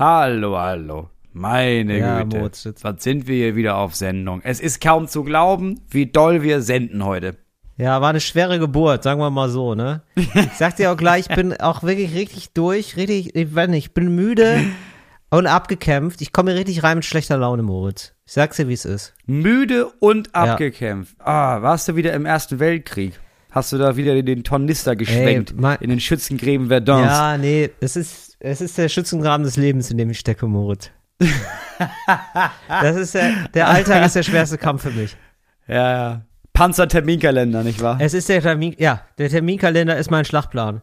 Hallo, hallo. Meine Ja, Güte. Was sind wir hier wieder auf Sendung? Es ist kaum zu glauben, wie doll wir senden heute. Ja, war eine schwere Geburt, sagen wir mal so, ne? Ich sag dir auch gleich, ich bin auch wirklich richtig durch, richtig, ich weiß nicht, ich bin müde und abgekämpft. Ich komme hier richtig rein mit schlechter Laune, Moritz. Ich sag's dir, wie es ist. Müde und abgekämpft. Ah, warst du wieder im Ersten Weltkrieg? Hast du da wieder den Tornister geschwenkt mein- in den Schützengräben Verdun? Ja, nee, es ist, es ist der Schützengraben des Lebens, in dem ich stecke, Moritz. das ist der, der Alltag ist der schwerste Kampf für mich. ja, ja. Panzerterminkalender, nicht wahr? Es ist der Termin, ja, der Terminkalender ist mein Schlachtplan.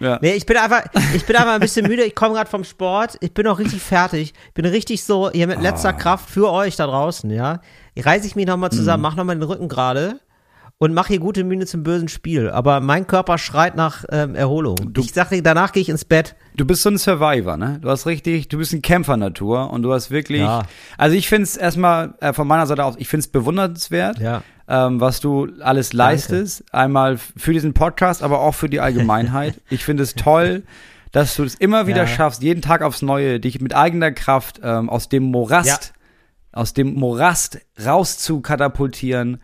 Ja. Nee, ich bin einfach, ich bin einfach ein bisschen müde. Ich komme gerade vom Sport. Ich bin auch richtig fertig. Ich bin richtig so hier mit letzter Kraft für euch da draußen, ja. Reiße ich mich nochmal zusammen, mach nochmal den Rücken gerade und mache hier gute Mühe zum bösen Spiel. Aber mein Körper schreit nach ähm, Erholung. ich sag dir, danach gehe ich ins Bett. Du bist so ein Survivor, ne? Du hast richtig, du bist ein Kämpfer-Natur und du hast wirklich. Ja. Also ich finde es erstmal äh, von meiner Seite aus, ich finde es bewundernswert, Ja. ähm, was du alles leistest. Einmal für diesen Podcast, aber auch für die Allgemeinheit. ich finde es toll, dass du es immer wieder Ja. schaffst, jeden Tag aufs Neue, dich mit eigener Kraft ähm, aus dem Morast, aus dem Morast rauszukatapultieren,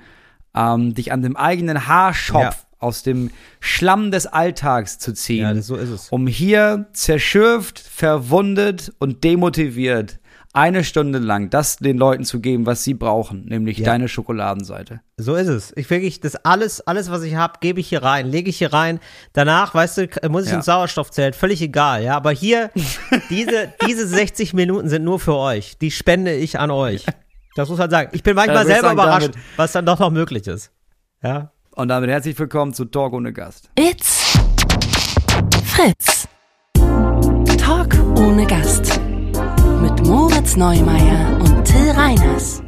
ähm, dich an dem eigenen Haarschopf Ja. aus dem Schlamm des Alltags zu ziehen Ja, das, so ist es. um hier zerschürft, verwundet und demotiviert eine Stunde lang das den Leuten zu geben, was sie brauchen, nämlich Ja. deine Schokoladenseite. So ist es. Ich wirklich, das alles, alles, was ich habe, gebe ich hier rein, lege ich hier rein. Danach, weißt du, muss ich Ja. ins Sauerstoffzelt, völlig egal, ja. Aber hier, diese, diese 60 Minuten sind nur für euch. Die spende ich an euch. Das muss man sagen. Ich bin manchmal selber sagen, überrascht, damit- was dann doch noch möglich ist. Ja. Und damit herzlich willkommen zu Talk ohne Gast. It's Fritz. Talk ohne Gast. Mit Moritz Neumeier und Till Reiners.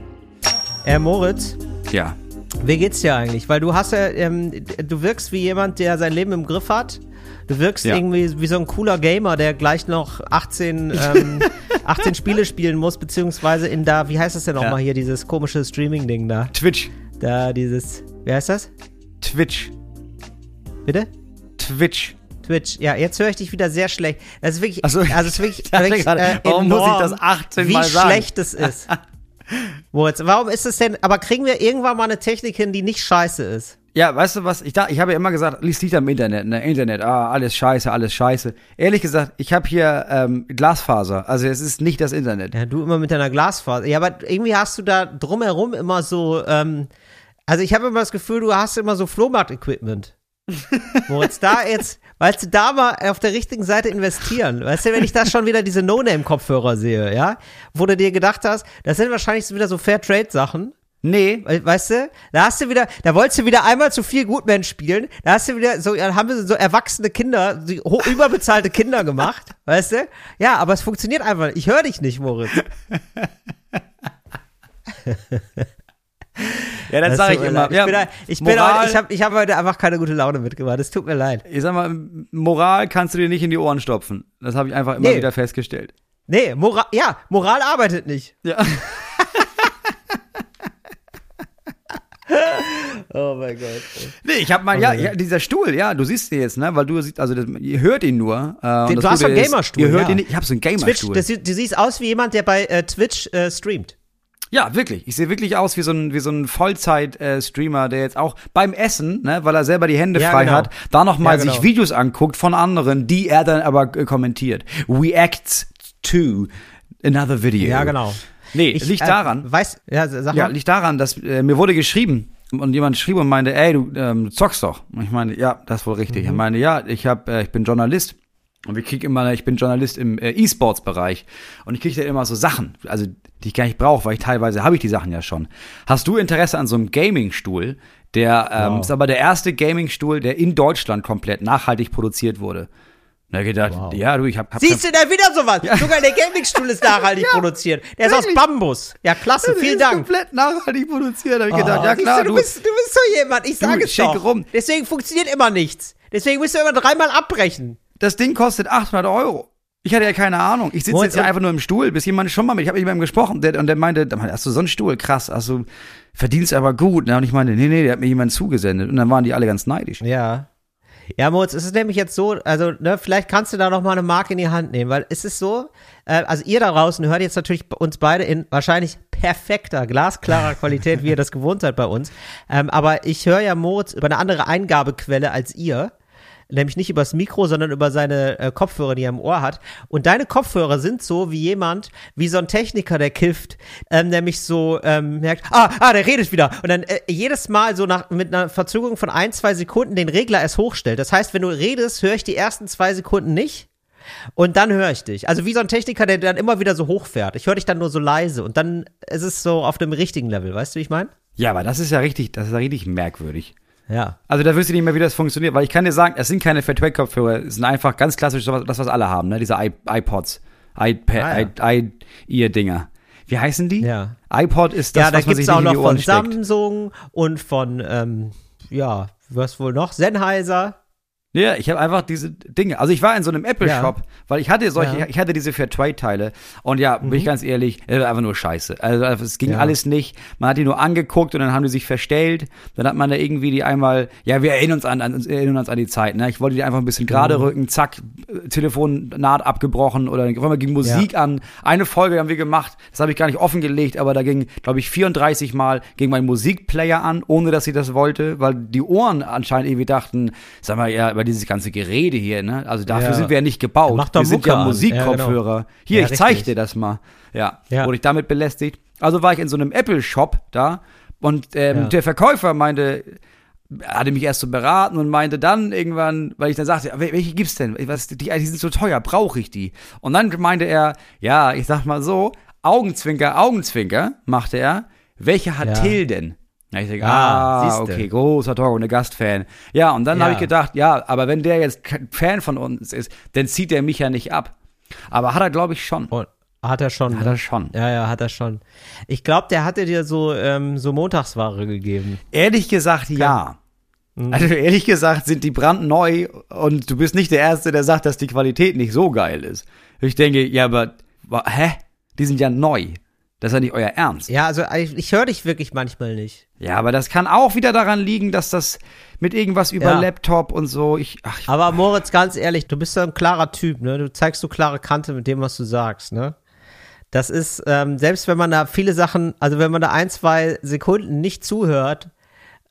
Äh, Moritz, Ja. wie geht's dir eigentlich? Weil du hast ja, ähm, du wirkst wie jemand, der sein Leben im Griff hat. Du wirkst Ja. irgendwie wie so ein cooler Gamer, der gleich noch 18, ähm, 18 Spiele spielen muss, beziehungsweise in da, wie heißt das denn nochmal Ja. hier, dieses komische Streaming-Ding da? Twitch. Da dieses, wie heißt das? Twitch. Bitte? Twitch. Twitch. Ja, jetzt höre ich dich wieder sehr schlecht. Das ist wirklich, also es ist wirklich, wirklich gerade, äh, warum muss ich das 18 wie Mal sagen? schlecht es ist. Moritz, warum ist es denn, aber kriegen wir irgendwann mal eine Technik hin, die nicht scheiße ist? Ja, weißt du was? Ich, da, ich habe ja immer gesagt, lies liegt am Internet, ne? Internet, ah, alles scheiße, alles scheiße. Ehrlich gesagt, ich habe hier ähm, Glasfaser. Also es ist nicht das Internet. Ja, du immer mit deiner Glasfaser. Ja, aber irgendwie hast du da drumherum immer so, ähm, also ich habe immer das Gefühl, du hast immer so Flohmarkt-Equipment. Moritz, da jetzt, weißt du, da mal auf der richtigen Seite investieren. Weißt du, wenn ich da schon wieder diese No-Name-Kopfhörer sehe, ja, wo du dir gedacht hast, das sind wahrscheinlich wieder so Fair-Trade-Sachen. Nee, We- Weißt du, da hast du wieder, da wolltest du wieder einmal zu viel Gutmensch spielen, da hast du wieder so, ja, haben wir so erwachsene Kinder, so überbezahlte Kinder gemacht, weißt du? Ja, aber es funktioniert einfach. Ich höre dich nicht, Moritz. ja, das Das sage ich immer. Ich ja, bin, da- ich bin Moral, heute, ich habe ich hab heute einfach keine gute Laune mitgemacht. Es tut mir leid. ich sag mal, Moral kannst du dir nicht in die Ohren stopfen. Das habe ich einfach immer Nee. wieder festgestellt. Nee, Moral, ja, Moral arbeitet nicht. Ja. Oh mein Gott. Nee, ich habe mal, ja, ja, dieser Stuhl, ja, du siehst ihn jetzt, ne, weil du siehst, also das, ihr hört ihn nur. Äh, Den- das du hast so einen ist, Gamerstuhl, Ihr hört ja. ihn nicht, ich habe so einen Twitch, Gamerstuhl. das, sieht- du siehst aus wie jemand, der bei äh, Twitch äh, streamt. Ja, wirklich. Ich sehe wirklich aus wie so ein, wie so ein Vollzeit-Streamer, der jetzt auch beim Essen, ne, weil er selber die Hände Ja, frei genau. hat, da nochmal Ja, genau. sich Videos anguckt von anderen, die er dann aber äh, kommentiert. Reacts to another video. Ja, genau. Nee, Ich, liegt äh, daran. Weiß, ja, sag Ja, mal. liegt daran, dass äh, mir wurde geschrieben und jemand schrieb und meinte, ey, du ähm, zockst doch. Und ich meine, ja, das ist wohl richtig. Mhm. Er meinte, ja, ich hab, äh, ich bin Journalist. Und wir kriegen immer, ich bin Journalist im äh, E-Sports-Bereich. Und ich kriege da immer so Sachen, also die ich gar nicht brauche, weil ich teilweise habe ich die Sachen ja schon. Hast du Interesse an so einem Gaming-Stuhl? Der ähm, Wow. ist aber der erste Gaming-Stuhl, der in Deutschland komplett nachhaltig produziert wurde. Na gedacht, Wow. ja, du, ich hab, hab Siehst du da wieder sowas? Sogar der Gaming-Stuhl ist nachhaltig produziert. Der ist aus wirklich. Bambus. Ja, klasse, vielen ist Dank. komplett nachhaltig produziert. Hab ich gedacht, Oh, ja siehst klar, du, du, bist, du bist so jemand, ich sage es doch. rum. Deswegen funktioniert immer nichts. Deswegen müsst ihr immer dreimal abbrechen. das Ding kostet 800 Euro. Ich hatte ja keine Ahnung. Ich sitze jetzt hier und- einfach nur im Stuhl, bis jemand schon mal mit, ich habe mit jemandem gesprochen der, und der meinte, hast du so einen Stuhl? Krass, also verdienst aber gut. Ne? Und ich meinte, nee, nee, der hat mir jemand zugesendet. Und dann waren die alle ganz neidisch. Ja. Ja, Moritz, es ist nämlich jetzt so, also ne, vielleicht kannst du da noch mal eine Marke in die Hand nehmen, weil es ist so, äh, also ihr da draußen hört jetzt natürlich uns beide in wahrscheinlich perfekter, glasklarer Qualität, wie ihr das gewohnt seid bei uns. Ähm, aber ich höre ja Moritz über eine andere Eingabequelle als ihr nämlich nicht übers Mikro, sondern über seine äh, Kopfhörer, die er im Ohr hat. Und deine Kopfhörer sind so wie jemand, wie so ein Techniker, der kifft, ähm, nämlich so ähm, merkt, ah, ah, der redet wieder. Und dann äh, jedes Mal so nach mit einer Verzögerung von ein, zwei Sekunden den Regler erst hochstellt. Das heißt, wenn du redest, höre ich die ersten zwei Sekunden nicht. Und dann höre ich dich. Also wie so ein Techniker, der dann immer wieder so hochfährt. Ich höre dich dann nur so leise und dann ist es so auf dem richtigen Level. Weißt du, wie ich meine? Ja, aber das ist ja richtig, das ist ja richtig merkwürdig. Ja. Also da wüsste ich nicht mehr, wie das funktioniert, weil ich kann dir sagen, es sind keine Fairtrade-Kopfhörer, es sind einfach ganz klassisch das, was alle haben, ne? Diese iPods, iPad, Ah, ja. i-Ear-Dinger. Wie heißen die? Ja. iPod ist das, ja, da was man sich auch noch von steckt. Samsung und von, ähm, ja, was wohl noch? Sennheiser. Ja, ich habe einfach diese Dinge. Also ich war in so einem Apple-Shop, weil ich hatte solche, Ja. ich hatte diese Fairtrade-Teile. Und ja, bin ich ganz ehrlich, es war einfach nur scheiße. Also es ging Ja. alles nicht. Man hat die nur angeguckt und dann haben die sich verstellt. Dann hat man da irgendwie die einmal, ja, wir erinnern uns an, an erinnern uns an die Zeit. Ne? Ich wollte die einfach ein bisschen gerade rücken, zack, Telefonnaht abgebrochen oder auf einmal ging Musik an. Eine Folge haben wir gemacht, das habe ich gar nicht offengelegt, aber da ging, glaube ich, 34 Mal ging mein Musikplayer an, ohne dass ich das wollte, weil die Ohren anscheinend irgendwie dachten, sag mal, ja, über dieses ganze Gerede hier, ne? Also dafür Ja. sind wir ja nicht gebaut. Mach doch wir sind Mucke ja. Musikkopfhörer. Ja, genau. Hier, ich zeig richtig. dir das mal. Ja, wurde ich damit belästigt. Also war ich in so einem Apple-Shop da und ähm, der Verkäufer meinte, hatte mich erst so beraten und meinte dann irgendwann, weil ich dann sagte, "Wel- welche gibt's denn? Was, die, die sind so teuer, brauche ich die? Und dann meinte er, ja, ich sag mal so, Augenzwinker, Augenzwinker, machte er, welche hat Ja. Till denn? Ja, ich denke, Ah, ah, okay, großer Talk und Gastfan. Ja, und dann Ja. habe ich gedacht, ja, aber wenn der jetzt kein Fan von uns ist, dann zieht er mich ja nicht ab. Aber hat er, glaube ich, schon. Und hat er schon. Hat ne? er schon. Ja, ja, hat er schon. Ich glaube, der hatte dir so, ähm, so Montagsware gegeben. Ehrlich gesagt, ja. Mhm. Also ehrlich gesagt sind die brandneu und du bist nicht der Erste, der sagt, dass die Qualität nicht so geil ist. Ich denke, ja, aber hä? Die sind ja neu. Das ist ja nicht euer Ernst. Ja, also ich, ich höre dich wirklich manchmal nicht. Ja, aber das kann auch wieder daran liegen, dass das mit irgendwas über Ja. Laptop und so, ich, ach, ich, Aber Moritz, ganz ehrlich, du bist ja ein klarer Typ, ne? Du zeigst so klare Kante mit dem, was du sagst, ne? Das ist, ähm, selbst wenn man da viele Sachen, also wenn man da ein, zwei Sekunden nicht zuhört,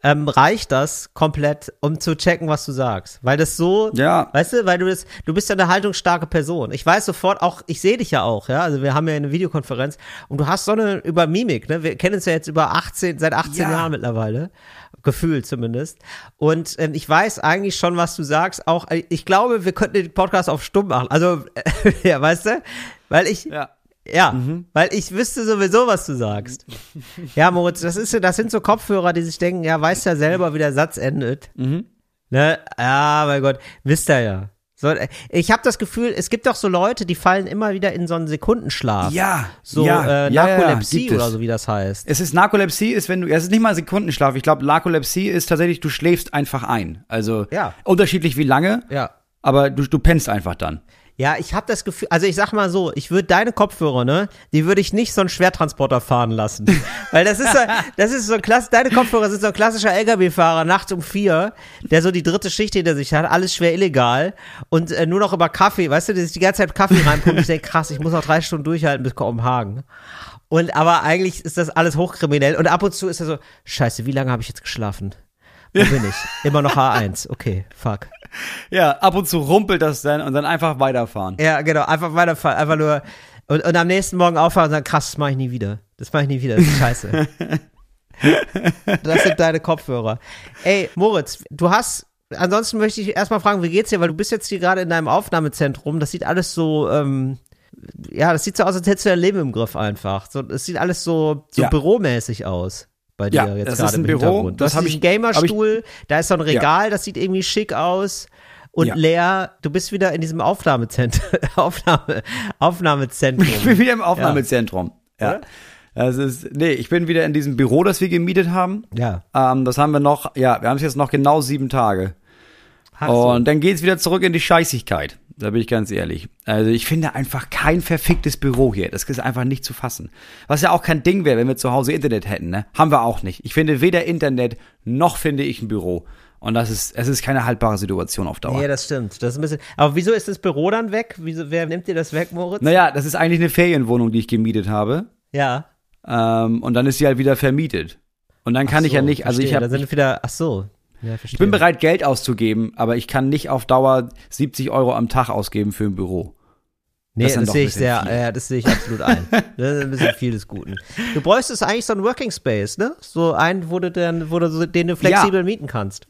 ähm, reicht das komplett, um zu checken, was du sagst. Weil das so, Ja. weißt du, weil du das, du bist ja eine haltungsstarke Person. Ich weiß sofort auch, ich sehe dich ja auch, ja, also wir haben ja eine Videokonferenz und du hast so eine, über Mimik, ne, wir kennen uns ja jetzt über 18, seit 18 Ja. Jahren mittlerweile, gefühlt zumindest. Und ähm, ich weiß eigentlich schon, was du sagst, auch, äh, ich glaube, wir könnten den Podcast auf stumm machen, also, ja, weißt du, weil ich, ja. Ja, weil ich wüsste sowieso, was du sagst. Ja, Moritz, das ist das sind so Kopfhörer, die sich denken, ja, weißt ja selber, wie der Satz endet. Ne? Ja, mein Gott, wisst ihr ja. So, ich habe das Gefühl, es gibt doch so Leute, die fallen immer wieder in so einen Sekundenschlaf. Ja, So ja, äh, ja, ja, Narkolepsie es. oder so, wie das heißt. Es ist Narkolepsie, ist wenn du, es ist nicht mal Sekundenschlaf. Ich glaube, Narkolepsie ist tatsächlich, du schläfst einfach ein. Also Ja. unterschiedlich wie lange, Ja. aber du, du pennst einfach dann. Ja, ich habe das Gefühl, also ich sag mal so, ich würde deine Kopfhörer, ne, die würde ich nicht so einen Schwertransporter fahren lassen. Weil das ist so, das ist so ein klass, deine Kopfhörer sind so ein klassischer LKW-Fahrer nachts um vier, der so die dritte Schicht hinter sich hat, alles schwer illegal und äh, nur noch über Kaffee, weißt du, der sich die ganze Zeit Kaffee reinpumpt. Ich denke, krass, ich muss noch drei Stunden durchhalten bis Kopenhagen. Und aber eigentlich ist das alles hochkriminell und ab und zu ist er so, scheiße, wie lange habe ich jetzt geschlafen? Wo bin ich? Immer noch H1. Okay, fuck. Ja, ab und zu rumpelt das dann und dann einfach weiterfahren. Ja, genau, einfach weiterfahren, einfach nur und, und am nächsten Morgen aufwachen und sagen, krass, das mache ich nie wieder. Das mache ich nie wieder, das ist scheiße. das sind deine Kopfhörer. Ey, Moritz, du hast, ansonsten möchte ich erstmal fragen, wie geht's dir, weil du bist jetzt hier gerade in deinem Aufnahmezentrum, das sieht alles so, ähm, ja, das sieht so aus, als hättest du dein Leben im Griff einfach. So, es sieht alles so, so Ja. büromäßig aus. Bei dir Ja, jetzt das gerade ist ein im Büro, Hintergrund. Das hast hab diesen ich- ich- Gamerstuhl, da ist so ein Regal, das sieht irgendwie schick aus. Und Ja. Lea, du bist wieder in diesem Aufnahmezentrum. Aufnahme, Aufnahmezentrum. Ich bin wieder im Aufnahmezentrum. Ja. Oder? Das ist, nee, ich bin wieder in diesem Büro, das wir gemietet haben. Ja. Ähm, das haben wir noch, ja, wir haben es jetzt noch genau sieben Tage. So. Und dann geht's wieder zurück in die Scheißigkeit. Da bin ich ganz ehrlich. Also ich finde einfach kein verficktes Büro hier. Das ist einfach nicht zu fassen. Was ja auch kein Ding wäre, wenn wir zu Hause Internet hätten, ne? Haben wir auch nicht. Ich finde weder Internet noch finde ich ein Büro. Und das ist, es ist keine haltbare Situation auf Dauer. Nee, das stimmt. Das ist ein bisschen. Aber wieso ist das Büro dann weg? Wieso, wer nimmt dir das weg, Moritz? Naja, das ist eigentlich eine Ferienwohnung, die ich gemietet habe. Ja. Ähm, und dann ist sie halt wieder vermietet. Und dann kann Ach ich ja so, nicht, also ich verstehe. habe Da sind wieder. Ach so. Ja. Ich bin bereit, Geld auszugeben, aber ich kann nicht auf Dauer 70 Euro am Tag ausgeben für ein Büro. Nee, Das das, ist sehe ein ich sehr, viel. ja, das sehe ich absolut ein. Das ist ein bisschen viel des Guten. Du bräuchtest eigentlich so einen Working Space, ne? So einen, wo du dann, wo du so, den du flexibel mieten kannst.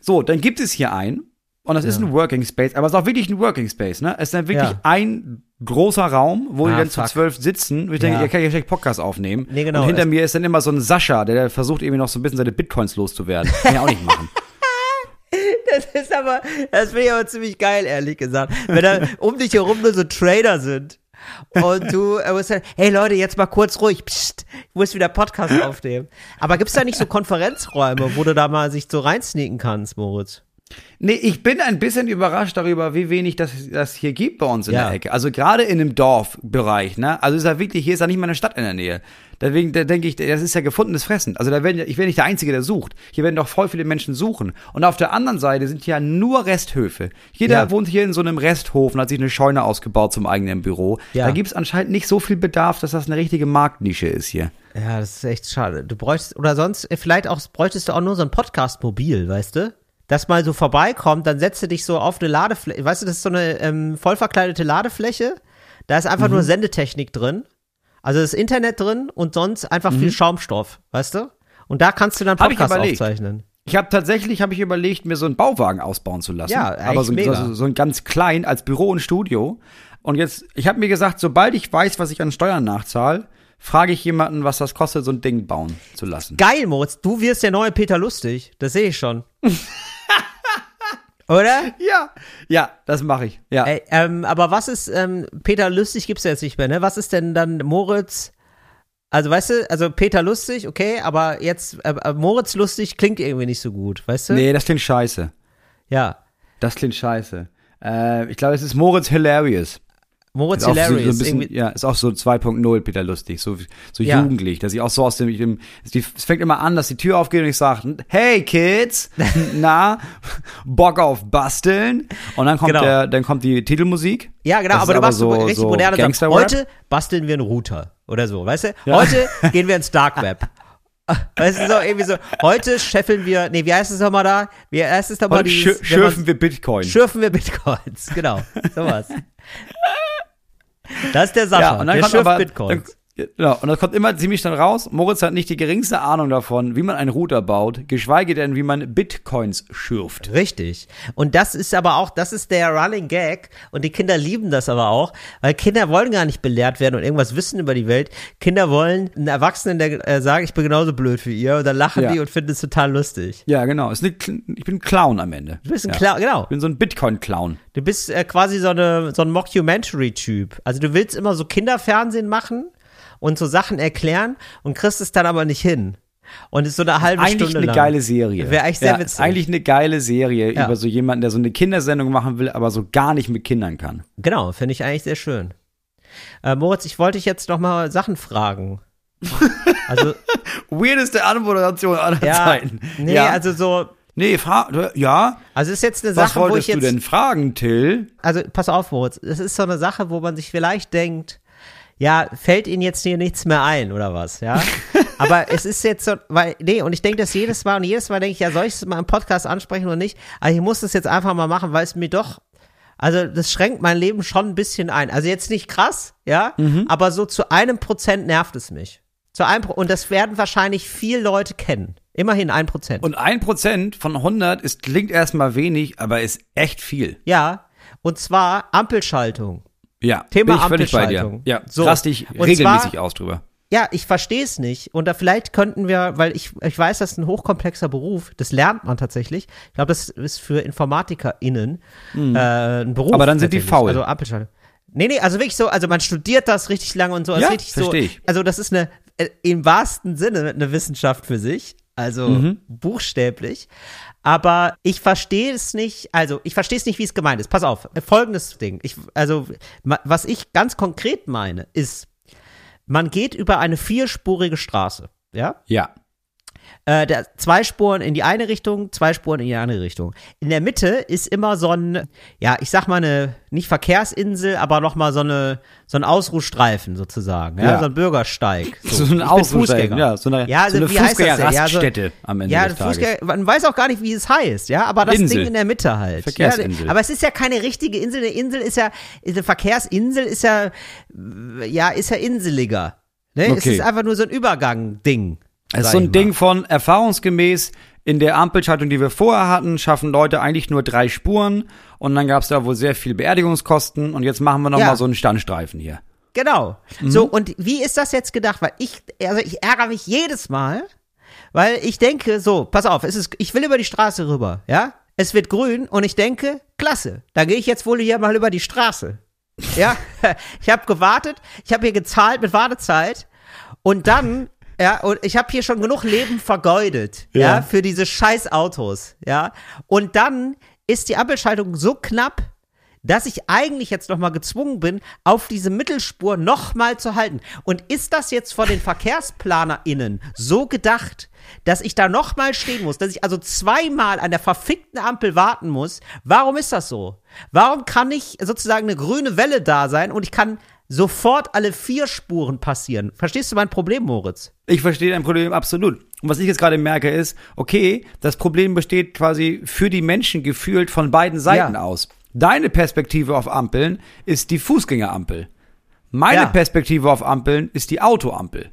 So, dann gibt es hier einen. Und das ist Ja. ein Working Space, aber es ist auch wirklich ein Working Space, ne? Es ist dann wirklich Ja. ein großer Raum, wo die Ah, dann zu fuck. zwölf sitzen. Und ich denke, Ja. ihr könnt ja vielleicht Podcast aufnehmen. Nee, genau. Und hinter Es- mir ist dann immer so ein Sascha, der, versucht irgendwie noch so ein bisschen seine Bitcoins loszuwerden. Kann ja auch nicht machen. Das ist aber, das finde ich aber ziemlich geil, ehrlich gesagt. Wenn da um dich herum nur so Trader sind. Und du äh, musst sagen, hey Leute, jetzt mal kurz ruhig, Psst, ich muss wieder Podcast aufnehmen. Aber gibt's da nicht so Konferenzräume, wo du da mal sich so reinsneaken kannst, Moritz? Nee, ich bin ein bisschen überrascht darüber, wie wenig das, das hier gibt bei uns in Ja. der Ecke. Also gerade in dem Dorfbereich, ne? Also ist ja wirklich, hier ist ja nicht mal eine Stadt in der Nähe. Deswegen da denke ich, das ist ja gefundenes Fressen. Also da werden ich werde nicht der Einzige, der sucht. Hier werden doch voll viele Menschen suchen. Und auf der anderen Seite sind ja nur Resthöfe. Jeder Ja. wohnt hier in so einem Resthof und hat sich eine Scheune ausgebaut zum eigenen Büro. Ja. Da gibt's anscheinend nicht so viel Bedarf, dass das eine richtige Marktnische ist hier. Ja, das ist echt schade. Du bräuchtest, oder sonst, äh, vielleicht auch, bräuchtest du auch nur so ein Podcast-Mobil, weißt du? Das mal so vorbeikommt, dann setzt du dich so auf eine Ladefläche, weißt du, das ist so eine ähm, voll verkleidete Ladefläche. Da ist einfach Mhm. nur Sendetechnik drin. Also das Internet drin und sonst einfach viel Schaumstoff, weißt du? Und da kannst du dann Mhm. Hab ich Podcast aufzeichnen. Ich habe tatsächlich habe ich überlegt, mir so einen Bauwagen ausbauen zu lassen. Ja, aber so, so, so ein ganz klein als Büro und Studio. Und jetzt, ich habe mir gesagt, sobald ich weiß, was ich an Steuern nachzahle, frage ich jemanden, was das kostet, so ein Ding bauen zu lassen. Geil, Moritz, du wirst der neue Peter Lustig. Das sehe ich schon. Oder? Ja, ja, das mache ich. Ja. Ey, ähm, aber was ist, ähm, Peter Lustig gibt's ja jetzt nicht mehr, ne? Was ist denn dann Moritz? Also, weißt du, also Peter Lustig, okay, aber jetzt, äh, äh, Moritz Lustig klingt irgendwie nicht so gut, weißt du? Nee, das klingt scheiße. Ja. Das klingt scheiße. Äh, ich glaube, es ist Moritz Hilarious. Moritz Ist so, so Hilarious. ein bisschen, ja, ist auch so 2.0 Peter Lustig, so, so Ja. jugendlich, dass ich auch so aus dem, dem die, es fängt immer an, dass die Tür aufgeht und ich sage, hey Kids, na, Bock auf basteln? Und dann kommt Genau. der, dann kommt die Titelmusik. ja, genau, Das aber du machst so, so, richtig so moderne Sachen. Heute basteln wir einen Router oder so, weißt du? Ja. Heute gehen wir ins Dark Web. Weißt du, so irgendwie so, heute scheffeln wir, nee, wie heißt es nochmal da? Wie heißt es nochmal? Schürfen wir Bitcoin. Schürfen wir Bitcoins, genau, sowas. Das ist der Sascha, ja, und dann der kommt aber, Bitcoins. Dann, genau, und das kommt immer ziemlich dann raus. Moritz hat nicht die geringste Ahnung davon, wie man einen Router baut, geschweige denn, wie man Bitcoins schürft. Richtig. Und das ist aber auch, das ist der Running Gag. Und die Kinder lieben das aber auch, weil Kinder wollen gar nicht belehrt werden und irgendwas wissen über die Welt. Kinder wollen einen Erwachsenen, der äh, sagt, ich bin genauso blöd wie ihr. Und dann lachen Ja. die und finden es total lustig. Ja, genau. Ich bin ein Clown am Ende. Du bist ein ja. Clown, genau. Ich bin so ein Bitcoin-Clown. Du bist äh, quasi so, eine, so ein Mockumentary-Typ. Also du willst immer so Kinderfernsehen machen und so Sachen erklären und kriegst es dann aber nicht hin. Und ist so eine halbe Eigentlich Stunde eine lang. geile Serie. Wäre eigentlich sehr ja, witzig. Eigentlich eine geile Serie Ja. über so jemanden, der so eine Kindersendung machen will, aber so gar nicht mit Kindern kann. Genau, finde ich eigentlich sehr schön. Äh, Moritz, ich wollte dich jetzt noch mal Sachen fragen. Also, Weirdeste Anmoderation aller ja, Zeiten. nee, ja. also so, nee, fra ja. also ist jetzt eine Was Sache, wo ich wolltest du jetzt, denn fragen, Till? also pass auf, Moritz, es ist so eine Sache, wo man sich vielleicht denkt, ja, fällt Ihnen jetzt hier nichts mehr ein oder was, ja? Aber es ist jetzt so, weil, nee, und ich denke das jedes Mal und jedes Mal denke ich, ja, soll ich es mal im Podcast ansprechen oder nicht? Aber ich muss das jetzt einfach mal machen, weil es mir doch, also das schränkt mein Leben schon ein bisschen ein. Also jetzt nicht krass, ja, aber so zu einem Prozent nervt es mich. Zu einem Pro und das werden wahrscheinlich viele Leute kennen. Immerhin ein Prozent. Und ein Prozent von 100 ist, klingt erstmal wenig, aber ist echt viel. Ja, und zwar Ampelschaltung. Ja, Thema bin ich völlig bei dir. Ja, So. rast dich Und regelmäßig zwar- aus drüber. Ja, ich verstehe es nicht. Und da vielleicht könnten wir, weil ich, ich weiß, das ist ein hochkomplexer Beruf, das lernt man tatsächlich. Ich glaube, das ist für InformatikerInnen äh, ein Beruf. Mhm. Aber dann sind die faul. Also Ampelschaltung. Nee, nee, also wirklich so, also man studiert das richtig lange und so. das Ja, richtig so, versteh ich. Also das ist eine, äh, im wahrsten Sinne eine Wissenschaft für sich. Also Mhm. buchstäblich. Aber ich verstehe es nicht, also ich verstehe es nicht, wie es gemeint ist. Pass auf, folgendes Ding. Ich, also, was ich ganz konkret meine, ist, man geht über eine vierspurige Straße, ja? Ja. Äh, der, zwei Spuren in die eine Richtung, zwei Spuren in die andere Richtung. In der Mitte ist immer so ein, ja, ich sag mal eine, nicht Verkehrsinsel, aber nochmal so eine, so ein Ausruhstreifen sozusagen, ja, Ja. so ein Bürgersteig. So ein Ich bin Ausruhstreifen, ja, so eine- ja, so eine? Fußgängerraststätte ja, am Ende ja, des Tages. Fußgänger, man weiß auch gar nicht, wie es heißt, ja, aber das Insel. Ding in der Mitte halt. Verkehrsinsel. Ja, aber es ist ja keine richtige Insel, eine Insel ist ja, eine Verkehrsinsel ist ja, ja, ist ja inseliger. Ne? Es Okay. ist einfach nur so ein Übergang-Ding. Es ist so ein. Ding von erfahrungsgemäß in der Ampelschaltung, die wir vorher hatten, schaffen Leute eigentlich nur drei Spuren und dann gab es da wohl sehr viel Beerdigungskosten und jetzt machen wir noch Ja. mal so einen Standstreifen hier. Genau. Mhm. So, und wie ist das jetzt gedacht? Weil ich, also ich ärgere mich jedes Mal, weil ich denke, so, pass auf, es ist, ich will über die Straße rüber, ja? Es wird grün und ich denke, klasse, da gehe ich jetzt wohl hier mal über die Straße. Ja, ich habe gewartet, ich habe hier gezahlt mit Wartezeit und dann, ja, und ich habe hier schon genug Leben vergeudet, ja. Ja. für diese scheiß Autos, ja. Und dann ist die Ampelschaltung so knapp, dass ich eigentlich jetzt nochmal gezwungen bin, auf diese Mittelspur nochmal zu halten. Und ist das jetzt von den VerkehrsplanerInnen so gedacht, dass ich da nochmal stehen muss, dass ich also zweimal an der verfickten Ampel warten muss? Warum ist das so? Warum kann nicht sozusagen eine grüne Welle da sein und ich kann sofort alle vier Spuren passieren? Verstehst du mein Problem, Moritz? Ich verstehe dein Problem absolut. Und was ich jetzt gerade merke ist, okay, das Problem besteht quasi für die Menschen gefühlt von beiden Seiten Ja. aus. Deine Perspektive auf Ampeln ist die Fußgängerampel. Meine Ja. Perspektive auf Ampeln ist die Autoampel.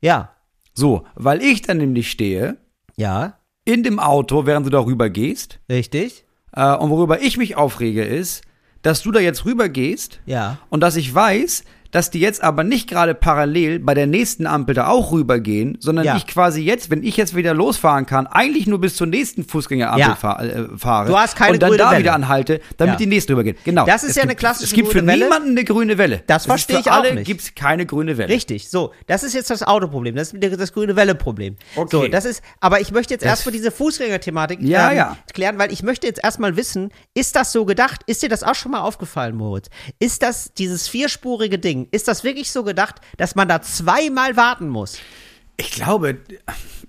Ja. So, weil ich dann nämlich stehe Ja, in dem Auto, während du darüber gehst. richtig? Äh, und worüber ich mich aufrege ist, dass du da jetzt rüber gehst Ja. und dass ich weiß, dass die jetzt aber nicht gerade parallel bei der nächsten Ampel da auch rübergehen, sondern Ja. ich quasi jetzt, wenn ich jetzt wieder losfahren kann, eigentlich nur bis zur nächsten Fußgängerampel Ja. fahr, äh, fahre Du hast keine und dann grüne da Welle. wieder anhalte, damit Ja. die nächste rübergehen. Genau. Das ist Es ja eine gibt- klassische Es gibt für grüne Welle. niemanden eine grüne Welle. Das ist verstehe für ich auch alle nicht. gibt's keine grüne Welle. Richtig, so. Das ist jetzt das Autoproblem. Das ist das grüne Welle-Problem. Okay. So, das ist, aber ich möchte jetzt Das- erstmal diese Fußgänger-Thematik Ja, ja. klären, weil ich möchte jetzt erstmal wissen, ist das so gedacht? Ist dir das auch schon mal aufgefallen, Moritz? Ist das dieses vierspurige Ding, ist das wirklich so gedacht, dass man da zweimal warten muss? Ich glaube,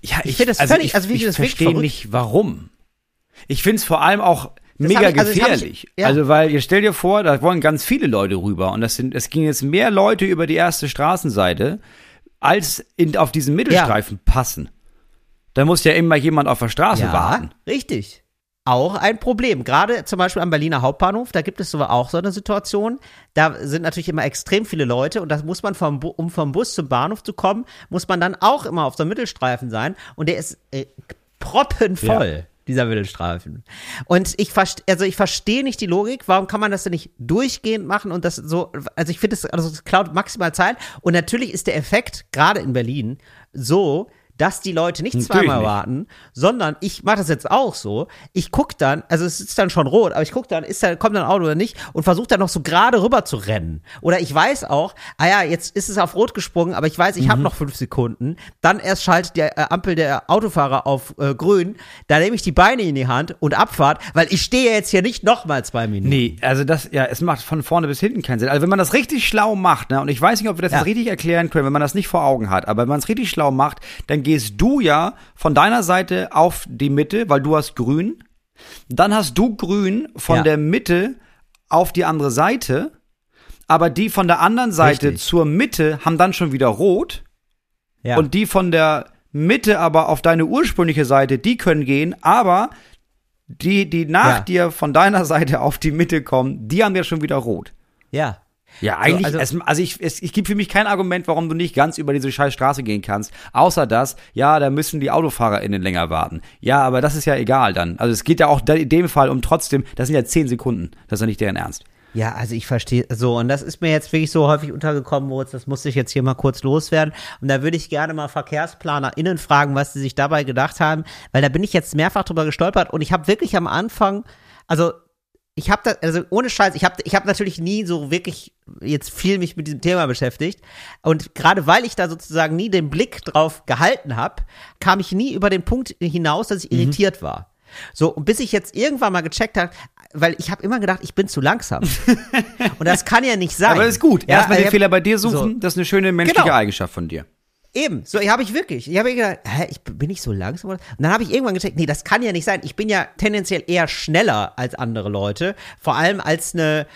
ja, ich, finde das also völlig- ich, also wie ich das wirklich verstehe nicht, warum. Ich finde es vor allem auch mega hab ich- also das hab ich- gefährlich. ja. Also, weil, ihr stell dir vor, da wollen ganz viele Leute rüber und das sind, es gingen jetzt mehr Leute über die erste Straßenseite, als in, auf diesen Mittelstreifen passen. Da muss ja immer jemand auf der Straße warten. richtig. Auch ein Problem. Gerade zum Beispiel am Berliner Hauptbahnhof, da gibt es so auch so eine Situation. Da sind natürlich immer extrem viele Leute und das muss man vom, um vom Bus zum Bahnhof zu kommen, muss man dann auch immer auf so einem Mittelstreifen sein und der ist äh, proppenvoll. Dieser Mittelstreifen. Und ich verstehe, also ich verstehe nicht die Logik. Warum kann man das denn nicht durchgehend machen und das so, also ich finde es, also es klaut maximal Zeit. Und natürlich ist der Effekt, gerade in Berlin, so, dass die Leute nicht Natürlich zweimal nicht. warten, sondern ich mache das jetzt auch so. Ich guck dann, also es ist dann schon rot, aber ich guck dann, ist da, kommt da ein Auto oder nicht und versuche dann noch so gerade rüber zu rennen. Oder ich weiß auch, ah ja, jetzt ist es auf rot gesprungen, aber ich weiß, ich Mhm. habe noch fünf Sekunden. Dann erst schaltet die äh, Ampel der Autofahrer auf äh, grün. Da nehme ich die Beine in die Hand und Abfahrt, weil ich stehe jetzt hier nicht noch mal zwei Minuten. Nee, also das, ja, es macht von vorne bis hinten keinen Sinn. Also wenn man das richtig schlau macht, ne, und ich weiß nicht, ob wir das Ja. jetzt richtig erklären können, wenn man das nicht vor Augen hat, aber wenn man es richtig schlau macht, dann gehst du ja von deiner Seite auf die Mitte, weil du hast grün. Dann hast du grün von Ja. der Mitte auf die andere Seite, aber die von der anderen Seite Richtig. zur Mitte haben dann schon wieder rot Ja. und die von der Mitte aber auf deine ursprüngliche Seite, die können gehen, aber die, die nach Ja. dir von deiner Seite auf die Mitte kommen, die haben ja schon wieder rot. ja. Ja, eigentlich, also- es, also ich, es, ich gibt für mich kein Argument, warum du nicht ganz über diese scheiß Straße gehen kannst, außer dass, ja, da müssen die AutofahrerInnen länger warten. Ja, aber das ist ja egal dann. Also es geht ja auch in dem Fall um trotzdem, das sind ja zehn Sekunden, das ist ja nicht deren Ernst. Ja, also ich verstehe so und das ist mir jetzt wirklich so häufig untergekommen, Moritz, das musste ich jetzt hier mal kurz loswerden und da würde ich gerne mal VerkehrsplanerInnen fragen, was sie sich dabei gedacht haben, weil da bin ich jetzt mehrfach drüber gestolpert und ich habe wirklich am Anfang, also ich habe da, also ohne Scheiß, ich habe ich hab natürlich nie so wirklich jetzt viel mich mit diesem Thema beschäftigt und gerade weil ich da sozusagen nie den Blick drauf gehalten habe, kam ich nie über den Punkt hinaus, dass ich irritiert war. So, und bis ich jetzt irgendwann mal gecheckt habe, weil ich habe immer gedacht, ich bin zu langsam. und das kann ja nicht sein. Aber das ist gut. Ja, Erstmal den hab- Fehler bei dir suchen, so. das ist eine schöne menschliche Genau. Eigenschaft von dir. Eben, so habe ich wirklich. Ich habe gedacht, hä, ich bin ich so langsam? Und dann habe ich irgendwann gecheckt, nee, das kann ja nicht sein. Ich bin ja tendenziell eher schneller als andere Leute, vor allem als eine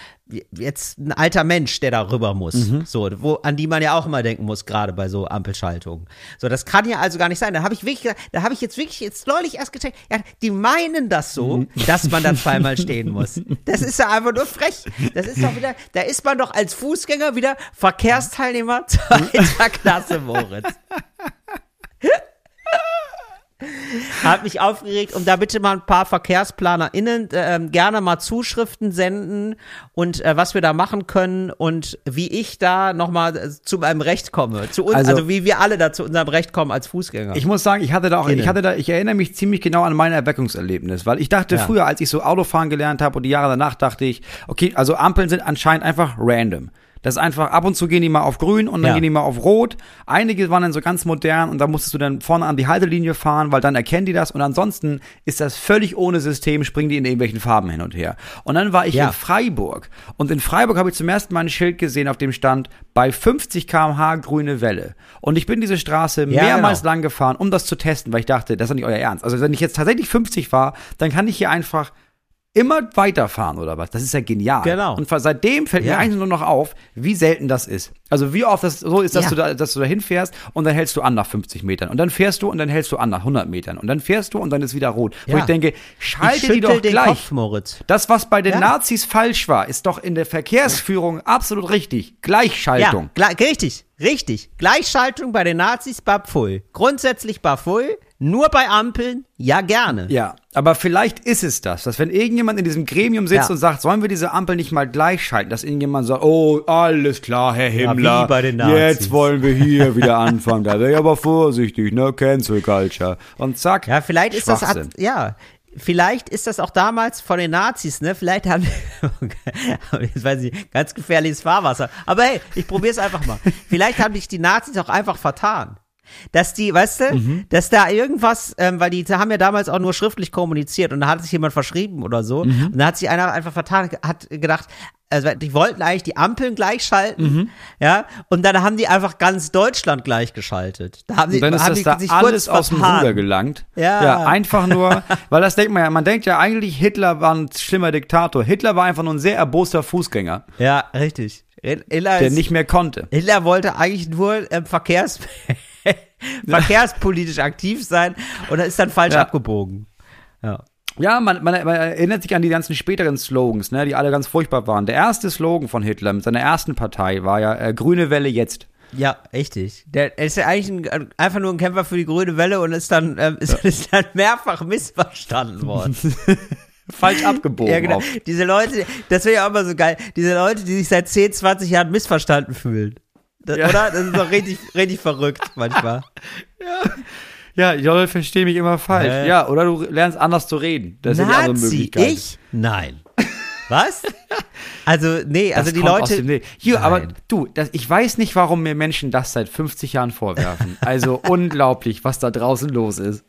jetzt ein alter Mensch, der da rüber muss, Mhm. so, wo, an die man ja auch immer denken muss, gerade bei so Ampelschaltungen. So, das kann ja also gar nicht sein. Da habe ich wirklich, da habe ich jetzt wirklich jetzt neulich erst gecheckt, ja, die meinen das so, Mhm. dass man da zweimal stehen muss. Das ist ja einfach nur frech. Das ist doch wieder, da ist man doch als Fußgänger wieder Verkehrsteilnehmer zweiter Klasse, Moritz. Hat mich aufgeregt und da bitte mal ein paar VerkehrsplanerInnen ähm, gerne mal Zuschriften senden und äh, was wir da machen können und wie ich da nochmal äh, zu meinem Recht komme. Zu uns, also, Also- wie wir alle da zu unserem Recht kommen als Fußgänger. Ich muss sagen, ich hatte da auch, ich hatte da, ich erinnere mich ziemlich genau an mein Erweckungserlebnis, weil ich dachte Ja. früher, als ich so Autofahren gelernt habe und die Jahre danach dachte ich, okay, also Ampeln sind anscheinend einfach random. Das ist einfach, ab und zu gehen die mal auf grün und dann Ja. gehen die mal auf rot. Einige waren dann so ganz modern und da musstest du dann vorne an die Haltelinie fahren, weil dann erkennen die das und ansonsten ist das völlig ohne System, springen die in irgendwelchen Farben hin und her. Und dann war ich Ja. in Freiburg und in Freiburg habe ich zum ersten Mal ein Schild gesehen, auf dem stand, bei 50 km/h grüne Welle. Und ich bin diese Straße Ja, mehrmals genau. lang gefahren, um das zu testen, weil ich dachte, das ist nicht euer Ernst. Also wenn ich jetzt tatsächlich 50 war, dann kann ich hier einfach immer weiterfahren oder was. Das ist ja genial. Genau. Und seitdem fällt Ja. mir eigentlich nur noch auf, wie selten das ist. Also wie oft das so ist, dass Ja. du da, dass du da hinfährst und dann hältst du an nach 50 Metern und dann fährst du und dann hältst du an nach 100 Metern und dann fährst du und dann ist wieder rot. Wo Ja. ich denke, ich schalte die schüttel doch gleich. Kopf, Moritz. Das, was bei den. Nazis falsch war, ist doch in der Verkehrsführung absolut richtig. Gleichschaltung. Ja, gleich- richtig, richtig. Gleichschaltung bei den Nazis, Bapfui. Grundsätzlich Bapfui, nur bei Ampeln, ja gerne. Ja, aber vielleicht ist es das, dass wenn irgendjemand in diesem Gremium sitzt Ja. und sagt, sollen wir diese Ampel nicht mal gleichschalten, dass irgendjemand sagt, oh, alles klar, Herr Ja, Himmler, wie bei den Nazis. jetzt wollen wir hier wieder anfangen, da wäre ich aber vorsichtig, ne, Cancel Culture. Und zack, Ja, vielleicht ist das, ja, vielleicht ist das auch damals von den Nazis, ne? Vielleicht haben, jetzt weiß ich, ganz gefährliches Fahrwasser. Aber hey, ich probier's einfach mal. Vielleicht haben sich die Nazis auch einfach vertan. Dass die, weißt du, Mhm. dass da irgendwas, ähm, weil die haben ja damals auch nur schriftlich kommuniziert und da hat sich jemand verschrieben oder so. Mhm. Und da hat sich einer einfach vertan, hat gedacht, also die wollten eigentlich die Ampeln gleichschalten, Mhm. ja, und dann haben die einfach ganz Deutschland gleichgeschaltet. Da haben die, Und dann ist das da sich alles kurz aus dem. Ruder gelangt. Ja. einfach nur, weil das denkt man ja, man denkt ja eigentlich, Hitler war ein schlimmer Diktator. Hitler war einfach nur ein sehr erboster Fußgänger, Ja, richtig. Hitler, der ist, nicht mehr konnte. Hitler wollte eigentlich nur ähm, Verkehrs verkehrspolitisch aktiv sein und ist dann falsch Ja. abgebogen. Ja. Ja, man, man, man erinnert sich an die ganzen späteren Slogans, ne, die alle ganz furchtbar waren. Der erste Slogan von Hitler mit seiner ersten Partei war ja äh, Grüne Welle jetzt. Ja, richtig. Der er ist ja eigentlich ein, einfach nur ein Kämpfer für die grüne Welle und ist dann, ähm, ist, ist dann mehrfach missverstanden worden. Falsch abgebogen. ja, genau. auf. Diese Leute, das wäre ja auch immer so geil. Diese Leute, die sich seit 10, 20 Jahren missverstanden fühlen. Das, Ja. Oder? Das ist doch richtig, richtig verrückt manchmal. Ja, die Leute verstehen mich immer falsch. Hä? Ja, oder du lernst anders zu reden. Das ist die andere Nazi, Möglichkeit. ich? Nein. Was? Also, nee, Das also die Leute. dem Nee. Hier, aber du, das, ich weiß nicht, warum mir Menschen das seit 50 Jahren vorwerfen. Also unglaublich, was da draußen los ist.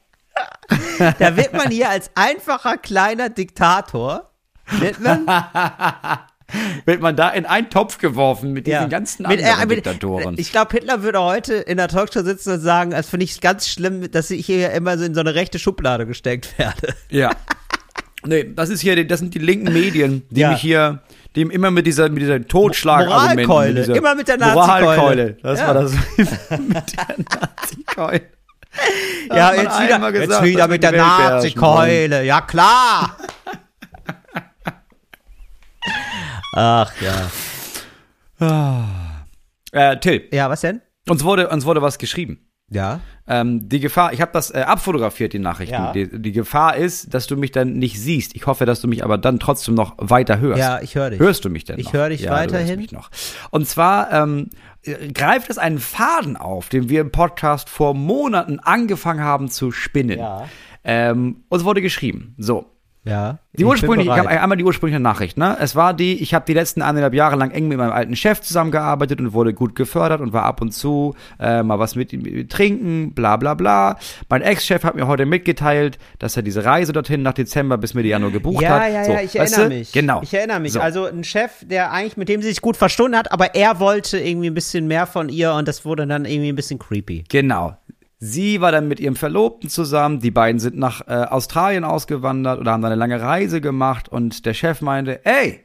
Da wird man hier als einfacher kleiner Diktator, wird man, Wird man da in einen Topf geworfen mit diesen ja, ganzen mit, anderen äh, mit, Diktatoren. Ich glaube, Hitler würde heute in der Talkshow sitzen und sagen, das finde ich ganz schlimm, dass ich hier immer so in so eine rechte Schublade gesteckt werde. Ja. Nee, das ist hier, das sind die linken Medien, die Ja. mich hier, die immer mit dieser, mit dieser Totschlagargumenten. Moralkeule, mit immer mit der Nazi-Keule. Moralkeule, das Ja. war das. mit der Nazi-Keule. Ja, jetzt wieder, einmal jetzt gesagt, wieder mit der Nazi-Keule. Ja, klar. Ach ja. Äh, Till, Ja, was denn? uns wurde, uns wurde was geschrieben. Ja. Ähm, die Gefahr, ich habe das äh, abfotografiert, die Nachrichten. Ja. Die, die Gefahr ist, dass du mich dann nicht siehst. Ich hoffe, dass du mich aber dann trotzdem noch weiter hörst. Ja, ich höre dich. Hörst du mich denn Ich höre dich ja, Du weiterhin. hörst mich noch. Und zwar ähm, äh, greift es einen Faden auf, den wir im Podcast vor Monaten angefangen haben zu spinnen. Ja. Ähm, uns wurde geschrieben, so, Ja. Die ursprüngliche, ich habe einmal die ursprüngliche Nachricht, ne? Es war die, ich habe die letzten eineinhalb Jahre lang eng mit meinem alten Chef zusammengearbeitet und wurde gut gefördert und war ab und zu äh, mal was mit ihm trinken, bla bla bla. Mein Ex-Chef hat mir heute mitgeteilt, dass er diese Reise dorthin nach Dezember bis Mitte Januar gebucht ja, hat. Ja, so, ja, ich erinnere du? mich. Genau. Ich erinnere mich. So. Also ein Chef, der eigentlich mit dem sie sich gut verstanden hat, aber er wollte irgendwie ein bisschen mehr von ihr und das wurde dann irgendwie ein bisschen creepy. Genau. Sie war dann mit ihrem Verlobten zusammen. Die beiden sind nach äh, Australien ausgewandert oder haben da eine lange Reise gemacht. Und der Chef meinte, ey,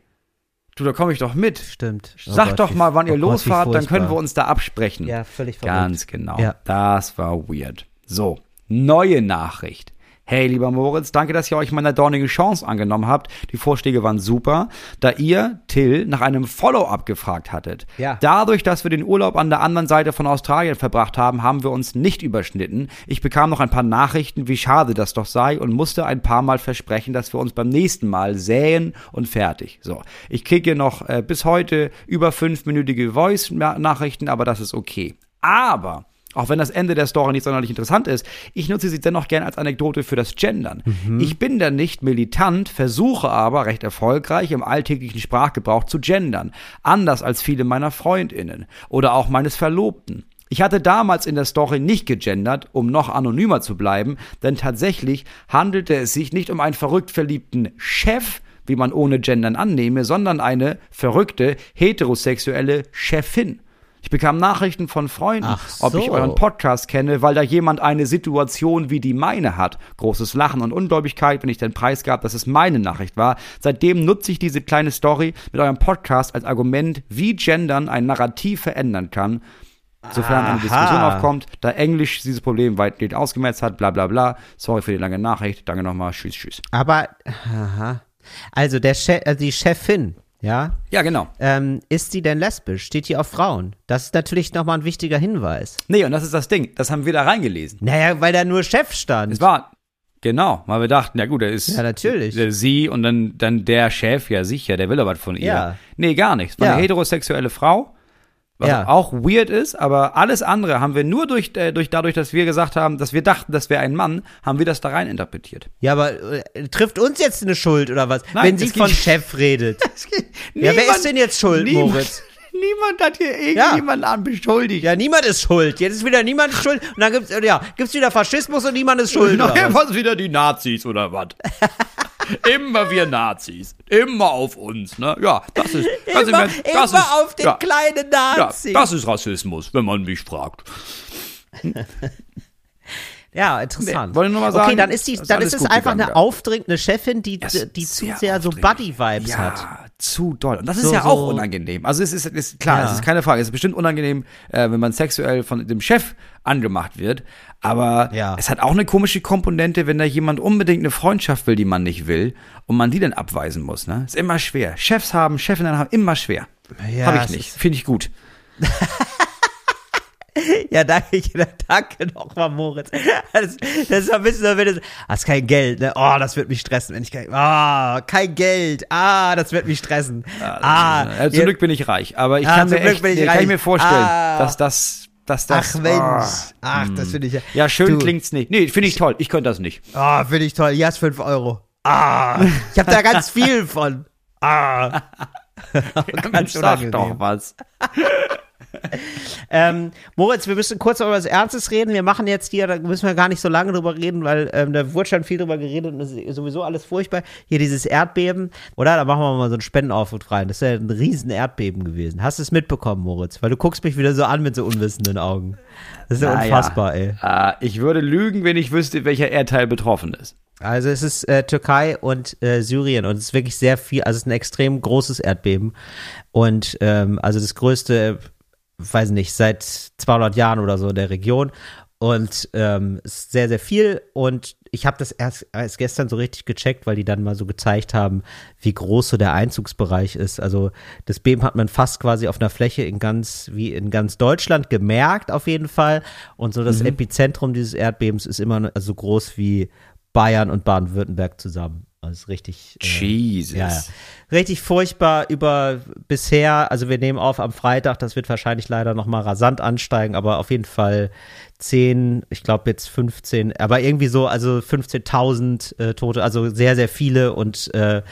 du, da komme ich doch mit. Stimmt. Oh Sag Gott, doch mal, wann oh ihr wie losfahrt, dann können wir uns da absprechen. Ja, völlig verrückt. Ganz genau. Ja. Das war weird. So, neue Nachricht. Hey, lieber Moritz, danke, dass ihr euch meiner dornigen Chance angenommen habt. Die Vorschläge waren super, da ihr, Till, nach einem Follow-up gefragt hattet. Ja. Dadurch, dass wir den Urlaub an der anderen Seite von Australien verbracht haben, haben wir uns nicht überschnitten. Ich bekam noch ein paar Nachrichten, wie schade das doch sei und musste ein paar Mal versprechen, dass wir uns beim nächsten Mal säen und fertig. So, ich kriege noch äh, bis heute über fünfminütige Voice-Nachrichten, aber das ist okay. Aber auch wenn das Ende der Story nicht sonderlich interessant ist, ich nutze sie dennoch gern als Anekdote für das Gendern. Ich bin da nicht militant, versuche aber recht erfolgreich im alltäglichen Sprachgebrauch zu gendern. Anders als viele meiner FreundInnen oder auch meines Verlobten. Ich hatte damals in der Story nicht gegendert, um noch anonymer zu bleiben, denn tatsächlich handelte es sich nicht um einen verrückt verliebten Chef, wie man ohne Gendern annehme, sondern eine verrückte, heterosexuelle Chefin. Ich bekam Nachrichten von Freunden, Ach ob ich so. euren Podcast kenne, weil da jemand eine Situation wie die meine hat. Großes Lachen und Ungläubigkeit, wenn ich den Preis gab, dass es meine Nachricht war. Seitdem nutze ich diese kleine Story mit eurem Podcast als Argument, wie Gendern ein Narrativ verändern kann. Sofern eine. Diskussion aufkommt, da Englisch dieses Problem weitgehend ausgemerzt hat, bla bla bla. Sorry für die lange Nachricht. Danke nochmal. Tschüss, tschüss. Aber, aha. Also der Chef, also die Chefin, ja, Ja, genau. ähm, ist sie denn lesbisch? Steht die auf Frauen? Das ist natürlich nochmal ein wichtiger Hinweis. Nee, und das ist das Ding. Das haben wir da reingelesen. Naja, weil da nur Chef stand. Es war, genau, weil wir dachten, ja gut, er ist Ja, natürlich. sie und dann, dann der Chef, ja sicher, der will aber was von ihr. Ja. Nee, gar nichts. War Ja. eine heterosexuelle Frau, was Ja. auch weird ist, aber alles andere haben wir nur durch, äh, durch dadurch, dass wir gesagt haben, dass wir dachten, das wäre ein Mann, haben wir das da rein interpretiert. Ja, aber äh, trifft uns jetzt eine Schuld oder was? Nein, Wenn sie von Chef redet. ja, wer ist denn jetzt schuld, niemand, Moritz? Niemand hat hier irgendjemanden an beschuldigt. Ja, niemand ist schuld. Jetzt ist wieder niemand schuld. Und dann gibt's, ja, gibt's wieder Faschismus und niemand ist schuld. Nachher was wieder die Nazis oder was? Immer wir Nazis. Immer auf uns, ne? Ja, das ist. Das Immer, ist, das immer ist, auf den ja, kleinen ja, Nazi. das ist Rassismus, wenn man mich fragt. Ja, interessant. Nee, wollte nur mal sagen, okay, dann ist, die, ist dann ist es einfach gegangen, eine ja. aufdringende Chefin, die, die zu sehr sehr so. Buddy-Vibes ja, hat. Zu doll. Und das ist So- ja auch so- unangenehm. Also es ist, es ist klar, Ja. es ist keine Frage. Es ist bestimmt unangenehm, äh, wenn man sexuell von dem Chef angemacht wird. Aber Ja. es hat auch eine komische Komponente, wenn da jemand unbedingt eine Freundschaft will, die man nicht will, und man die dann abweisen muss. Ne? Ist immer schwer. Chefs haben, Chefinnen haben immer schwer. Ja, Habe ich nicht. ist- Finde ich gut. Ja, danke, danke nochmal, Moritz. Das, das ist ein bisschen so, wenn du, hast kein Geld, ne? Oh, das wird mich stressen, wenn ich kein, ah, kein Geld, ah, das wird mich stressen. Ah, äh, zum ja, Glück bin ich reich. Aber ich Ah, kann mir echt, bin ich kann ich mir vorstellen, Ah. dass das, dass das. ach Mensch, ah. ach, das finde ich ja. Ja, schön Du, klingt's nicht. Nee, finde ich toll. Ich könnte das nicht. Ah, finde ich toll. Hier hast fünf Euro. Ah, ich habe da ganz viel von. Ah. ganz Sag unangenehm. doch was. Ähm, Moritz, wir müssen kurz über was Ernstes reden. Wir machen jetzt hier, da müssen wir gar nicht so lange drüber reden, weil ähm, da wurde schon viel drüber geredet und das ist sowieso alles furchtbar. Hier dieses Erdbeben, oder? Da machen wir mal so einen Spendenaufruf rein. Das ist ja ein riesen Erdbeben gewesen. Hast du es mitbekommen, Moritz? Weil du guckst mich wieder so an mit so unwissenden Augen. Das ist ja Naja, unfassbar, ey. Äh, ich würde lügen, wenn ich wüsste, welcher Erdteil betroffen ist. Also es ist äh, Türkei und äh, Syrien und es ist wirklich sehr viel, also es ist ein extrem großes Erdbeben und ähm, also das größte, weiß nicht, seit 200 Jahren oder so in der Region und ähm, es ist sehr, sehr viel und ich habe das erst, erst gestern so richtig gecheckt, weil die dann mal so gezeigt haben, wie groß so der Einzugsbereich ist. Also das Beben hat man fast quasi auf einer Fläche in ganz, wie in ganz Deutschland gemerkt auf jeden Fall und so das Epizentrum dieses Erdbebens ist immer so groß wie Bayern und Baden-Württemberg zusammen. Ist richtig. Äh, Jesus. ja, ja. Richtig furchtbar über bisher, also wir nehmen auf am Freitag, das wird wahrscheinlich leider nochmal rasant ansteigen, aber auf jeden Fall 10, ich glaube jetzt 15, aber irgendwie so, also 15.000 äh, Tote, also sehr, sehr viele und äh,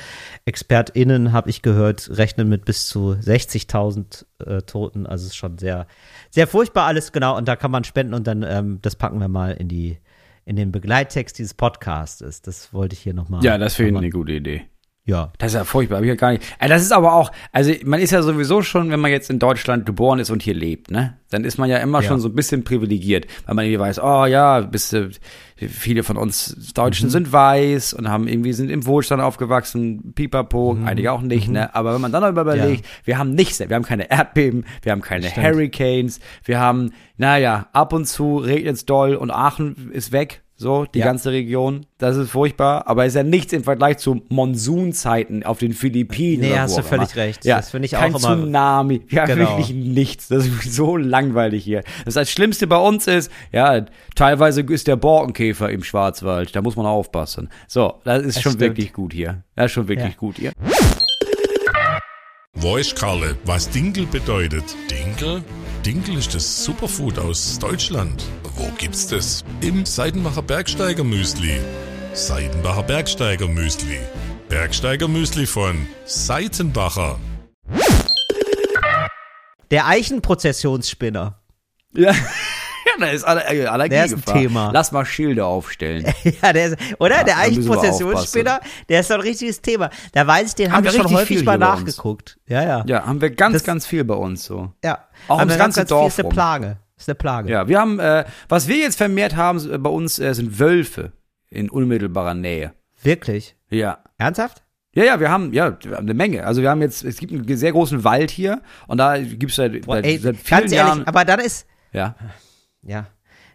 ExpertInnen, habe ich gehört, rechnen mit bis zu 60.000 äh, Toten, also es ist schon sehr, sehr furchtbar alles, genau, und da kann man spenden und dann, ähm, das packen wir mal in die, in den Begleittext dieses Podcasts. Das wollte ich hier nochmal. Ja, das finde ich eine gute Idee. Ja. Das ist ja furchtbar, hab ich ja gar nicht. Also das ist aber auch, also man ist ja sowieso schon, wenn man jetzt in Deutschland geboren ist und hier lebt, ne? Dann ist man ja immer Ja. schon so ein bisschen privilegiert, weil man irgendwie weiß, oh ja, bist du, viele von uns Deutschen Mhm. sind weiß und haben irgendwie sind im Wohlstand aufgewachsen, pipapo, Mhm. einige auch nicht, ne? Aber wenn man dann aber überlegt, wir haben nichts, wir haben keine Erdbeben, wir haben keine Stimmt. Hurricanes, wir haben, naja, ab und zu regnet's doll und Aachen ist weg. So, die Ja. ganze Region, das ist furchtbar, aber ist ja nichts im Vergleich zu Monsunzeiten auf den Philippinen. Nee, oder hast wo du völlig immer. recht. Ja, Das finde ich kein auch immer- Tsunami, ja, Genau. wirklich nichts. Das ist so langweilig hier. Das, das Schlimmste bei uns ist, ja, teilweise ist der Borkenkäfer im Schwarzwald, da muss man aufpassen. So, das ist Das schon stimmt. wirklich gut hier. Das ist schon wirklich Ja. gut hier. Weißt Karle, was Dinkel bedeutet? Dinkel? Dinkel ist das Superfood aus Deutschland. Wo gibt's das? Im Seidenbacher Bergsteiger Müsli. Seidenbacher Bergsteiger Müsli. Bergsteiger Müsli von Seitenbacher. Der Eichenprozessionsspinner. Ja. Ja, da ist Aller äh, Allergie Der ist ein Thema. Lass mal Schilder aufstellen. ja, der ist, oder? Ja, der Eichenprozessionsspinner, der ist doch ein richtiges Thema. Da weiß ich, den Haben habe wir ich schon richtig häufig viel mal nachgeguckt. Ja, ja. Ja, haben wir ganz, Das- ganz viel bei uns so. ja. Auch Aber ums ganz, ganze ganz viel Dorf rum. Plage. Ist eine Plage. Ja, wir haben, äh, was wir jetzt vermehrt haben äh, bei uns, äh, sind Wölfe in unmittelbarer Nähe. Wirklich? Ja. Ernsthaft? Ja, ja, wir haben, ja, eine Menge. Also wir haben jetzt, es gibt einen sehr großen Wald hier und da gibt's seit, Boah, seit, ey, seit vielen ganz ehrlich, Jahren. aber dann ist, ja. Ja.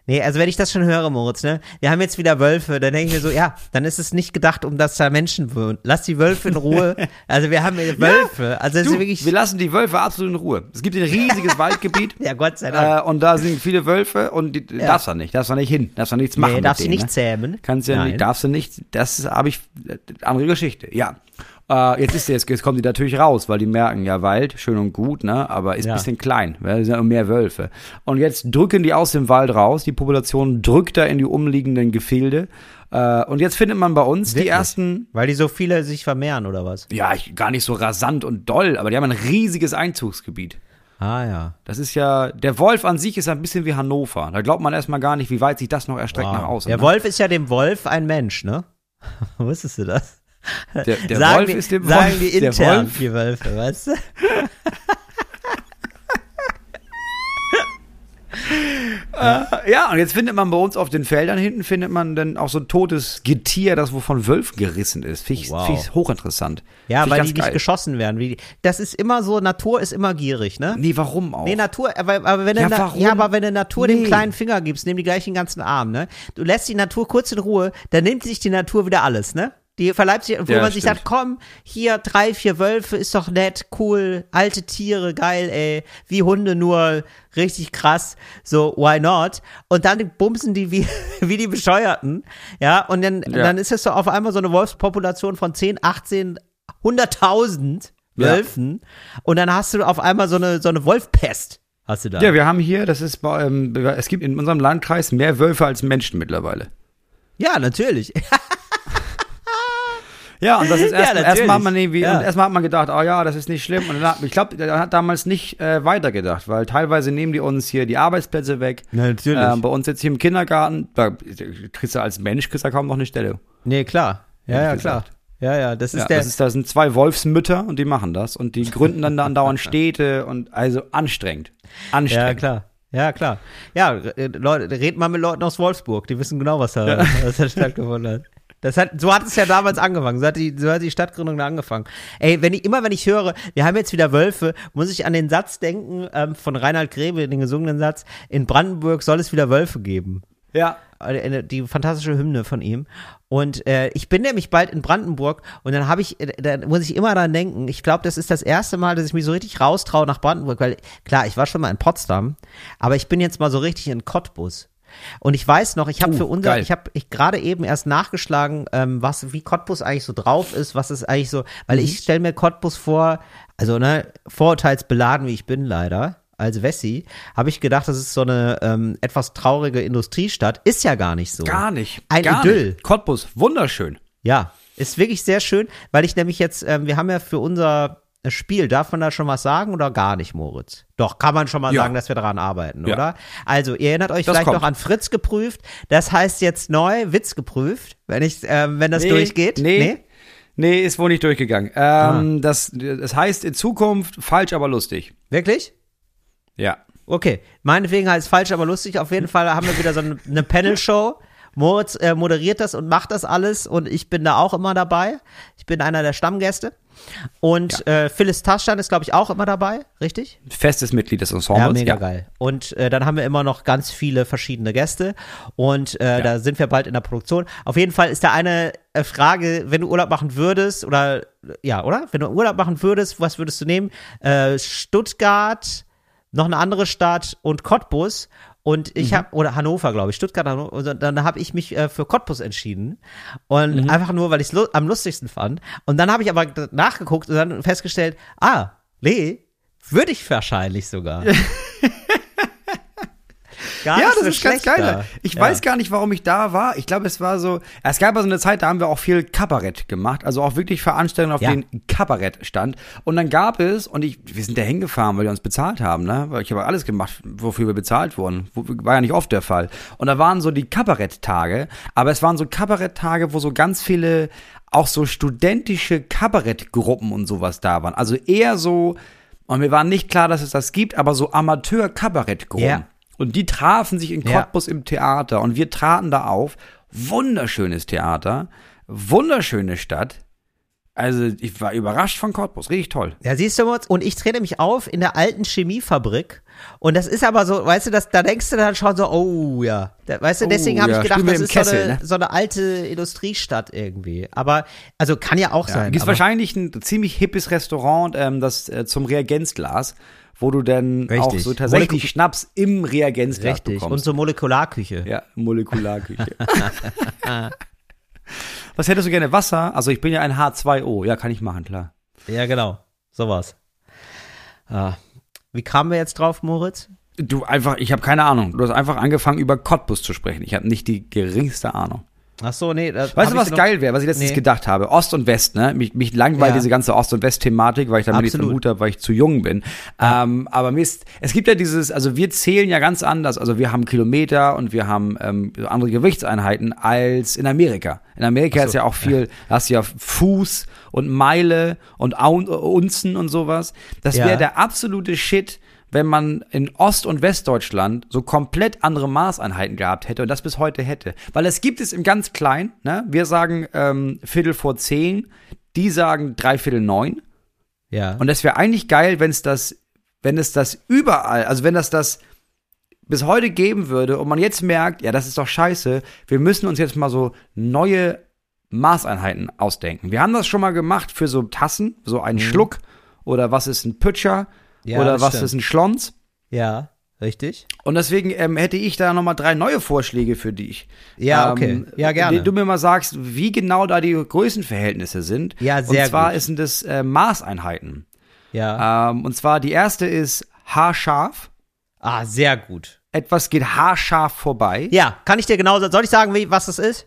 Nee, also wenn ich das schon höre, Moritz, ne? Wir haben jetzt wieder Wölfe, dann denke ich mir so, ja, dann ist es nicht gedacht, um dass da Menschen wohnen. Lass die Wölfe in Ruhe. Also wir haben Wölfe. Also es Du, ist wirklich. wir lassen die Wölfe absolut in Ruhe. Es gibt ein riesiges Waldgebiet. Ja, Gott sei Dank. Äh, und da sind viele Wölfe und die Ja. darfst du nicht, darfst du nicht hin, darfst du nichts machen. nee, darfst du nicht ne? zähmen. Kannst ja Nein. nicht, darfst du nicht, das habe ich, äh, andere Geschichte, ja. Äh, jetzt ist jetzt, jetzt kommen die natürlich raus, weil die merken, ja, Wald, schön und gut, ne, aber ist Ja. ein bisschen klein, weil es sind ja mehr Wölfe. Und jetzt drücken die aus dem Wald raus, die Population drückt da in die umliegenden Gefilde. Äh, und jetzt findet man bei uns die Wirklich? ersten, Weil die so viele sich vermehren, oder was? ja, ich, gar nicht so rasant und doll, aber die haben ein riesiges Einzugsgebiet. Ah, ja. Das ist ja, der Wolf an sich ist ein bisschen wie Hannover. Da glaubt man erstmal gar nicht, wie weit sich das noch erstreckt nach außen. Der ne? Wolf ist ja dem Wolf ein Mensch, ne? Wusstest du das? Der, der sagen Wolf die, ist dem Sagen Wolf. die der intern, Wolf die Wölfe, weißt du? Ja, und jetzt findet man bei uns auf den Feldern hinten, findet man dann auch so ein totes Getier, das wo von Wölfen gerissen ist. Finde ich, Wow. find ich hochinteressant. Ja, Find weil die nicht geil. geschossen werden. Wie die, das ist immer so, Natur ist immer gierig, ne? Nee, warum auch? Nee, Natur, aber, aber wenn Ja, du, warum? ja, aber wenn du Natur Nee. den kleinen Finger gibst, nimm die gleich den ganzen Arm, ne? Du lässt die Natur kurz in Ruhe, dann nimmt sich die Natur wieder alles, ne? Die verleibt sich, wo Ja, man sich stimmt. sagt, komm, hier drei, vier Wölfe, ist doch nett, cool, alte Tiere, geil, ey, wie Hunde nur, richtig krass, so, why not? Und dann bumsen die wie, wie die Bescheuerten, ja, und dann, Ja. dann ist es so auf einmal so eine Wolfspopulation von 10, 18, 100.000 Ja. Wölfen und dann hast du auf einmal so eine, so eine Wolfpest. Hast du da? Ja, wir haben hier, das ist, bei, ähm, es gibt in unserem Landkreis mehr Wölfe als Menschen mittlerweile. Ja, natürlich. Ja, und das ist Ja, erst, natürlich. erstmal hat man irgendwie, Ja. und erstmal hat man gedacht, oh ja, das ist nicht schlimm. Und dann, hat- ich glaube, der hat damals nicht äh, weitergedacht, weil teilweise nehmen die uns hier die Arbeitsplätze weg. Ja, natürlich. Ähm, bei uns jetzt hier im Kindergarten, da kriegst du als Mensch kriegst du kaum noch eine Stelle. Nee, klar. Ja, ja, klar. Ja, ja, das ist Ja, der. das ist, da sind zwei Wolfsmütter und die machen das und die gründen dann da andauernd Städte und also anstrengend. Anstrengend. ja, klar. Ja, klar. Ja, äh, Leute, red mal mit Leuten aus Wolfsburg, die wissen genau, was da, was da stattgefunden hat. Das hat, so hat es ja damals angefangen. So hat die, so hat die Stadtgründung da angefangen. Ey, wenn ich, immer wenn ich höre, wir haben jetzt wieder Wölfe, muss ich an den Satz denken, ähm, von Reinhard Grebe, den gesungenen Satz, in Brandenburg soll es wieder Wölfe geben. Ja. Die fantastische Hymne von ihm. Und äh, ich bin nämlich bald in Brandenburg und dann habe ich, äh, da muss ich immer daran denken, ich glaube, das ist das erste Mal, dass ich mich so richtig raustraue nach Brandenburg, weil klar, ich war schon mal in Potsdam, aber ich bin jetzt mal so richtig in Cottbus. Und ich weiß noch, ich habe Uh, für unser, geil. ich habe ich gerade eben erst nachgeschlagen, ähm, was wie Cottbus eigentlich so drauf ist, was ist eigentlich so, weil Mhm. ich stelle mir Cottbus vor, also ne, vorurteilsbeladen wie ich bin leider. Als Wessi habe ich gedacht, das ist so eine ähm, etwas traurige Industriestadt. Ist ja gar nicht so. Gar nicht. Ein gar Idyll. Nicht. Cottbus, wunderschön. Ja, ist wirklich sehr schön, weil ich nämlich jetzt, ähm, wir haben ja für unser Spiel, darf man da schon was sagen oder gar nicht, Moritz? Doch, kann man schon mal Ja. sagen, dass wir daran arbeiten, Ja. oder? Also, ihr erinnert euch Das vielleicht kommt. noch an Fritz geprüft. Das heißt jetzt neu, Witz geprüft, wenn ich, ähm, wenn das durchgeht. Nee. Nee, ist wohl nicht durchgegangen. Ähm, das, das heißt in Zukunft falsch, aber lustig. Wirklich? Ja. Okay, meinetwegen heißt falsch, aber lustig. Auf jeden Fall haben wir wieder so eine, eine Panel-Show. Moritz äh, moderiert das und macht das alles und ich bin da auch immer dabei. Ich bin einer der Stammgäste. Und äh, Phyllis Taschan ist, glaube ich, auch immer dabei, richtig? Festes Mitglied des Ja, Ensembles. mega geil. Und äh, dann haben wir immer noch ganz viele verschiedene Gäste und äh, da sind wir bald in der Produktion. Auf jeden Fall ist da eine äh, Frage, wenn du Urlaub machen würdest oder ja, oder? Wenn du Urlaub machen würdest, was würdest du nehmen? Äh, Stuttgart, noch eine andere Stadt und Cottbus. Und ich habe, oder Hannover, glaube ich, Stuttgart, Hannover, und dann habe ich mich äh, für Cottbus entschieden. Und einfach nur, weil ich es lu am lustigsten fand. Und dann habe ich aber nachgeguckt und dann festgestellt, ah, Lee, würde ich wahrscheinlich sogar. Gar Ja, das so ist ganz geil. Ich Ja. weiß gar nicht, warum ich da war. Ich glaube, es war so, es gab also eine Zeit, da haben wir auch viel Kabarett gemacht, also auch wirklich Veranstaltungen, auf Ja. denen Kabarett stand. Und dann gab es, und ich, wir sind da hingefahren, weil die uns bezahlt haben, ne? Weil ich habe alles gemacht, wofür wir bezahlt wurden. War ja nicht oft der Fall. Und da waren so die Kabaretttage, aber es waren so Kabaretttage, wo so ganz viele auch so studentische Kabarettgruppen und sowas da waren. Also eher so, und mir war nicht klar, dass es das gibt, aber so Amateur-Kabarettgruppen. Ja. Und die trafen sich in Ja. Cottbus im Theater und wir traten da auf. Wunderschönes Theater, wunderschöne Stadt. Also ich war überrascht von Cottbus, richtig toll. Ja, siehst du, und ich trete mich auf in der alten Chemiefabrik. Und das ist aber so, weißt du, das, da denkst du dann schon so, oh ja. Da, weißt du, Oh, deswegen habe ja, ich gedacht, das ist Kessel, so, eine, ne? so eine alte Industriestadt irgendwie. Aber, also kann ja auch Ja, sein. gibt wahrscheinlich ein ziemlich hippes Restaurant, ähm, das äh, zum Reagenzglas, wo du dann auch Richtig. so tatsächlich Molekul- Schnaps im Reagenzglas Richtig. Und so Molekularküche. ja, Molekularküche. Was hättest du gerne? Wasser? Also ich bin ja ein H2O. Ja, kann ich machen, klar. Ja, genau. Sowas. Ah. Wie kamen wir jetzt drauf, Moritz? Du einfach, ich habe keine Ahnung. Du hast einfach angefangen über Cottbus zu sprechen. Ich habe nicht die geringste Ahnung. Ach so, nee. das Weißt du, was geil wäre, was ich letztens Nee. gedacht habe? Ost und West, ne? Mich, mich langweilt Ja. diese ganze Ost- und West-Thematik, weil ich damit Absolut. am Hut habe, weil ich zu jung bin. Ähm, aber mir ist, es gibt ja dieses, also wir zählen ja ganz anders. Also wir haben Kilometer und wir haben ähm, andere Gewichtseinheiten als in Amerika. In Amerika ist ja auch viel, da hast du ja Fuß und Meile und Unzen und sowas. Das Ja. wäre der absolute Shit, wenn man in Ost- und Westdeutschland so komplett andere Maßeinheiten gehabt hätte und das bis heute hätte. Weil es gibt es im ganz Klein, ne? Wir sagen ähm, Viertel vor zehn, die sagen dreiviertel neun. Ja. Und das wäre eigentlich geil, wenn es das, wenn es das überall, also wenn das das bis heute geben würde und man jetzt merkt, ja, das ist doch scheiße, wir müssen uns jetzt mal so neue Maßeinheiten ausdenken. Wir haben das schon mal gemacht für so Tassen, so einen Schluck oder was ist ein Pütscher Mhm. Ja, oder was stimmt. ist ein Schlons. ja, richtig. Und deswegen ähm, hätte ich da nochmal drei neue Vorschläge für dich. Ja, Ähm, okay. Ja, gerne. die Du mir mal sagst, wie genau da die Größenverhältnisse sind. Ja, sehr Und zwar gut. sind es äh, Maßeinheiten. Ja. Ähm, und zwar die erste ist haarscharf. ah, sehr gut. Etwas geht haarscharf vorbei. Ja, kann ich dir genau sagen. Soll ich sagen, wie, was das ist?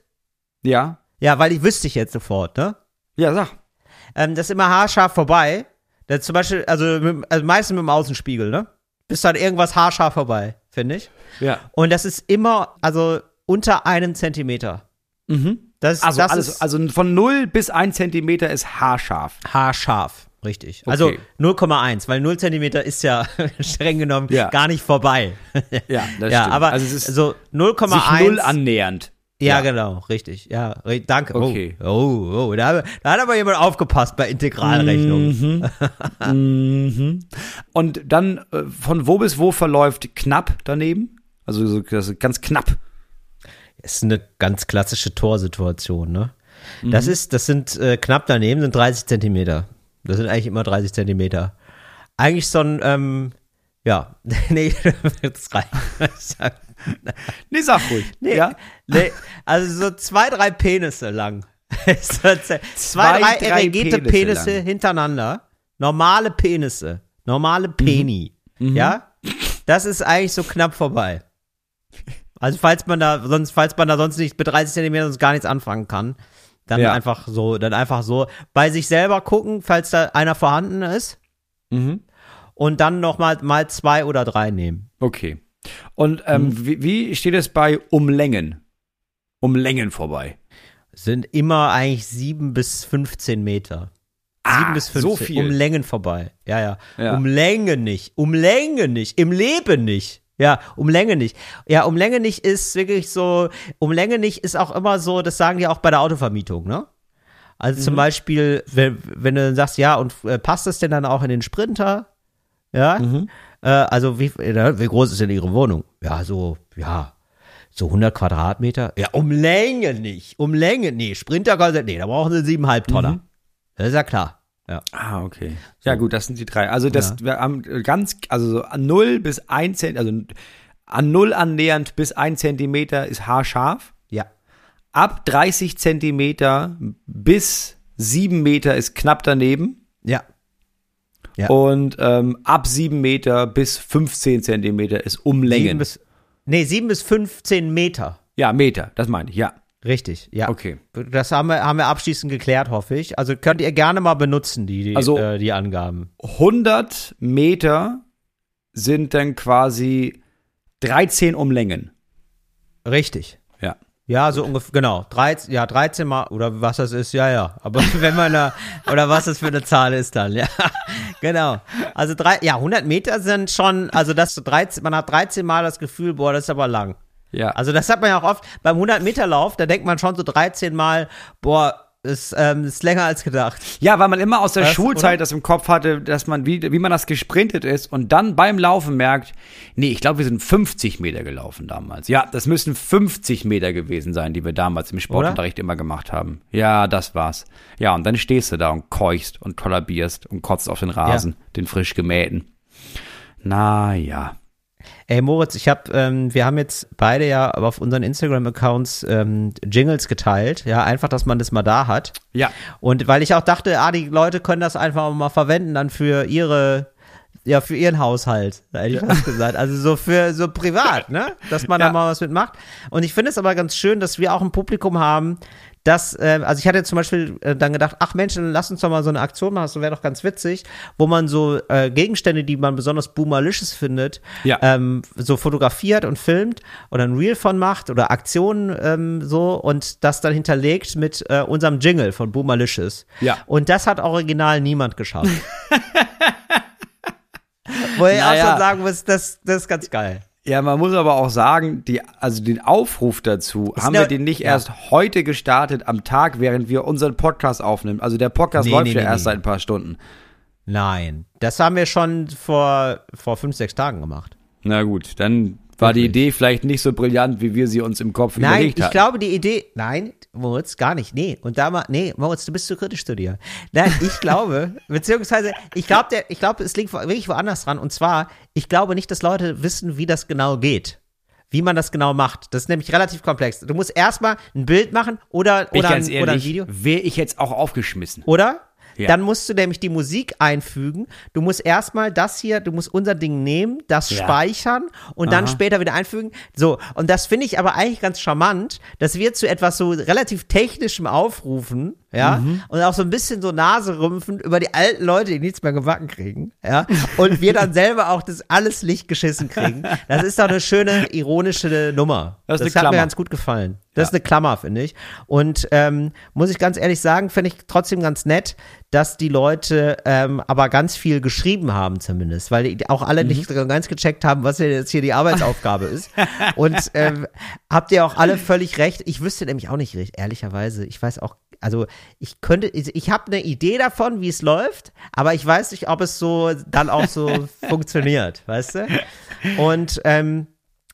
Ja. Ja, weil ich wüsste ich jetzt sofort, ne? Ja, sag. Ähm, das ist immer haarscharf vorbei. Das zum Beispiel, also, mit, also meistens mit dem Außenspiegel, ne? Bis dann irgendwas haarscharf vorbei, finde ich. Ja. Und das ist immer, also unter einem Zentimeter. Mhm. Das, Also, das alles, ist also von 0 bis 1 Zentimeter ist haarscharf. haarscharf, richtig. Also Okay. 0,1, weil 0 Zentimeter ist ja streng genommen Ja. gar nicht vorbei. Ja, das ja, stimmt. aber also es ist so 0,1. sich null annähernd. Ja, Ja. genau, richtig. Ja, danke. Okay. Oh, oh, oh da, da hat aber jemand aufgepasst bei Integralrechnungen. Mhm. Und dann äh, von wo bis wo verläuft knapp daneben? Also so, ganz knapp. Ist eine ganz klassische Torsituation, ne? Mhm. Das ist, das sind äh, knapp daneben, sind 30 Zentimeter. Das sind eigentlich immer 30 Zentimeter. Eigentlich so ein, ähm, ja, nee, das reicht. Nee, sag ruhig. Nee, Ja? nee, also so zwei, drei Penisse lang. Zwei, Zwei, drei drei erregierte Penisse Penisse, hintereinander. Normale Penisse. Normale Peni. Ja? Das ist eigentlich so knapp vorbei. Also falls man da sonst, falls man da sonst nicht mit 30 Zentimetern sonst gar nichts anfangen kann, dann Ja. einfach so, dann einfach so bei sich selber gucken, falls da einer vorhanden ist Mhm. und dann noch mal, mal zwei oder drei nehmen. Okay. Und ähm, wie, wie steht es bei Umlängen? Um Längen vorbei. Sind immer eigentlich sieben bis 15 Meter. Ah, Sieben bis 15. so viel. Um Längen vorbei. Ja, ja, Ja. Um Länge nicht. Um Länge nicht. Im Leben nicht. Ja, um Länge nicht. Ja, um Länge nicht ist wirklich so, um Länge nicht ist auch immer so, das sagen die auch bei der Autovermietung, ne? Also Mhm. zum Beispiel, wenn, wenn du dann sagst, ja, und äh, passt das denn dann auch in den Sprinter? Ja? Mhm. Äh, also wie, äh, wie groß ist denn Ihre Wohnung? Ja, so, ja, so 100 Quadratmeter. Ja, um Länge nicht. Um Länge, nee, Sprinter, nee, da brauchen sie 7,5 Tonner. Mhm. Das ist ja klar. Ja. Ah, okay. Ja, gut, das sind die drei. Also das wir haben ganz, also so an 0 bis 1 Zentimeter, also an 0 annähernd bis 1 Zentimeter ist haarscharf. Ja. Ab 30 Zentimeter bis 7 Meter ist knapp daneben. Ja. Ja. Und ähm, ab 7 Meter bis 15 Zentimeter ist Umlängen. bis, nee, sieben bis 15 Meter. ja, Meter, das meine ich, ja. Richtig, ja. Okay. Das haben wir, haben wir abschließend geklärt, hoffe ich. Also könnt ihr gerne mal benutzen, die, die, Also- äh, die Angaben. 100 Meter sind dann quasi 13 Umlängen. Richtig. Ja. So ungefähr, genau. 13, ja, 13 mal, oder was das ist, ja, ja. Aber wenn man da, oder was das für eine Zahl ist dann, ja. Genau. Also drei, ja, 100 Meter sind schon, also das so 13, man hat 13 mal das Gefühl, boah, das ist aber lang. Ja. Also das hat man ja auch oft beim 100 Meter Lauf, da denkt man schon so 13 mal, boah, ist, ähm, ist länger als gedacht. Ja, weil man immer aus der Was, Schulzeit oder? das im Kopf hatte, dass man, wie, wie man das gesprintet ist und dann beim Laufen merkt, nee, ich glaube, wir sind 50 Meter gelaufen damals. Ja, das müssen 50 Meter gewesen sein, die wir damals im Sportunterricht immer gemacht haben. Ja, das war's. Ja, und dann stehst du da und keuchst und kollabierst und kotzt auf den Rasen, den frisch gemähten. Na ja. Ey Moritz, ich habe, ähm, wir haben jetzt beide ja auf unseren Instagram-Accounts ähm, Jingles geteilt, ja, einfach, dass man das mal da hat. Ja. Und weil ich auch dachte, ah, die Leute können das einfach mal verwenden dann für ihre, ja, für ihren Haushalt, hätte ich fast gesagt. Also so für so privat, ne? Dass man Ja. da mal was mitmacht. Und ich finde es aber ganz schön, dass wir auch ein Publikum haben, das, äh, also ich hatte zum Beispiel äh, dann gedacht, ach Mensch, dann lass uns doch mal so eine Aktion machen, das wäre doch ganz witzig, wo man so äh, Gegenstände, die man besonders boomerlicious findet, Ja. ähm, so fotografiert und filmt oder ein Reel von macht oder Aktionen ähm, so und das dann hinterlegt mit äh, unserem Jingle von Boomerlicious. Ja. Und das hat original niemand geschafft. Wo ich auch Naja. schon sagen muss, das, das ist ganz geil. Ja, man muss aber auch sagen, die, also den Aufruf dazu haben ne- wir den nicht ja. erst heute gestartet am Tag, während wir unseren Podcast aufnehmen. Also der Podcast Nee, läuft nee, ja nee, erst nee. seit ein paar Stunden. Nein, das haben wir schon vor, vor fünf, sechs Tagen gemacht. Na gut, dann war die? Idee vielleicht nicht so brillant, wie wir sie uns im Kopf Nein, überlegt ich hatten. glaube, die Idee, nein, Moritz, gar nicht, nee. Und da mal, nee, Moritz, du bist zu kritisch zu dir. Nein, ich glaube, beziehungsweise, ich glaube, der, ich glaube, es liegt wirklich woanders dran. Und zwar, ich glaube nicht, dass Leute wissen, wie das genau geht. Wie man das genau macht. Das ist nämlich relativ komplex. Du musst erstmal ein Bild machen oder, ich oder, ein, oder ein ehrlich, Video. wäre ich jetzt auch aufgeschmissen. Oder? Ja. Dann musst du nämlich die Musik einfügen. Du musst erstmal das hier, du musst unser Ding nehmen, das Ja. speichern und dann Aha. später wieder einfügen. So, und das finde ich aber eigentlich ganz charmant, dass wir zu etwas so relativ technischem aufrufen, ja, Mhm. und auch so ein bisschen so Nase rümpfen über die alten Leute, die nichts mehr gebacken kriegen, ja, und wir dann selber auch das alles Licht geschissen kriegen. Das ist doch eine schöne, ironische Nummer. Das ist eine hat mir Klammer. ganz gut gefallen. Das ist Ja. eine Klammer, finde ich. Und ähm, muss ich ganz ehrlich sagen, finde ich trotzdem ganz nett, dass die Leute ähm, aber ganz viel geschrieben haben zumindest, weil die auch alle nicht Mhm. ganz gecheckt haben, was jetzt hier die Arbeitsaufgabe ist. Und ähm, habt ihr auch alle völlig recht. Ich wüsste nämlich auch nicht recht, ehrlicherweise. Ich weiß auch, also ich könnte, ich, ich habe eine Idee davon, wie es läuft, aber ich weiß nicht, ob es so dann auch so funktioniert, weißt du? Und ähm,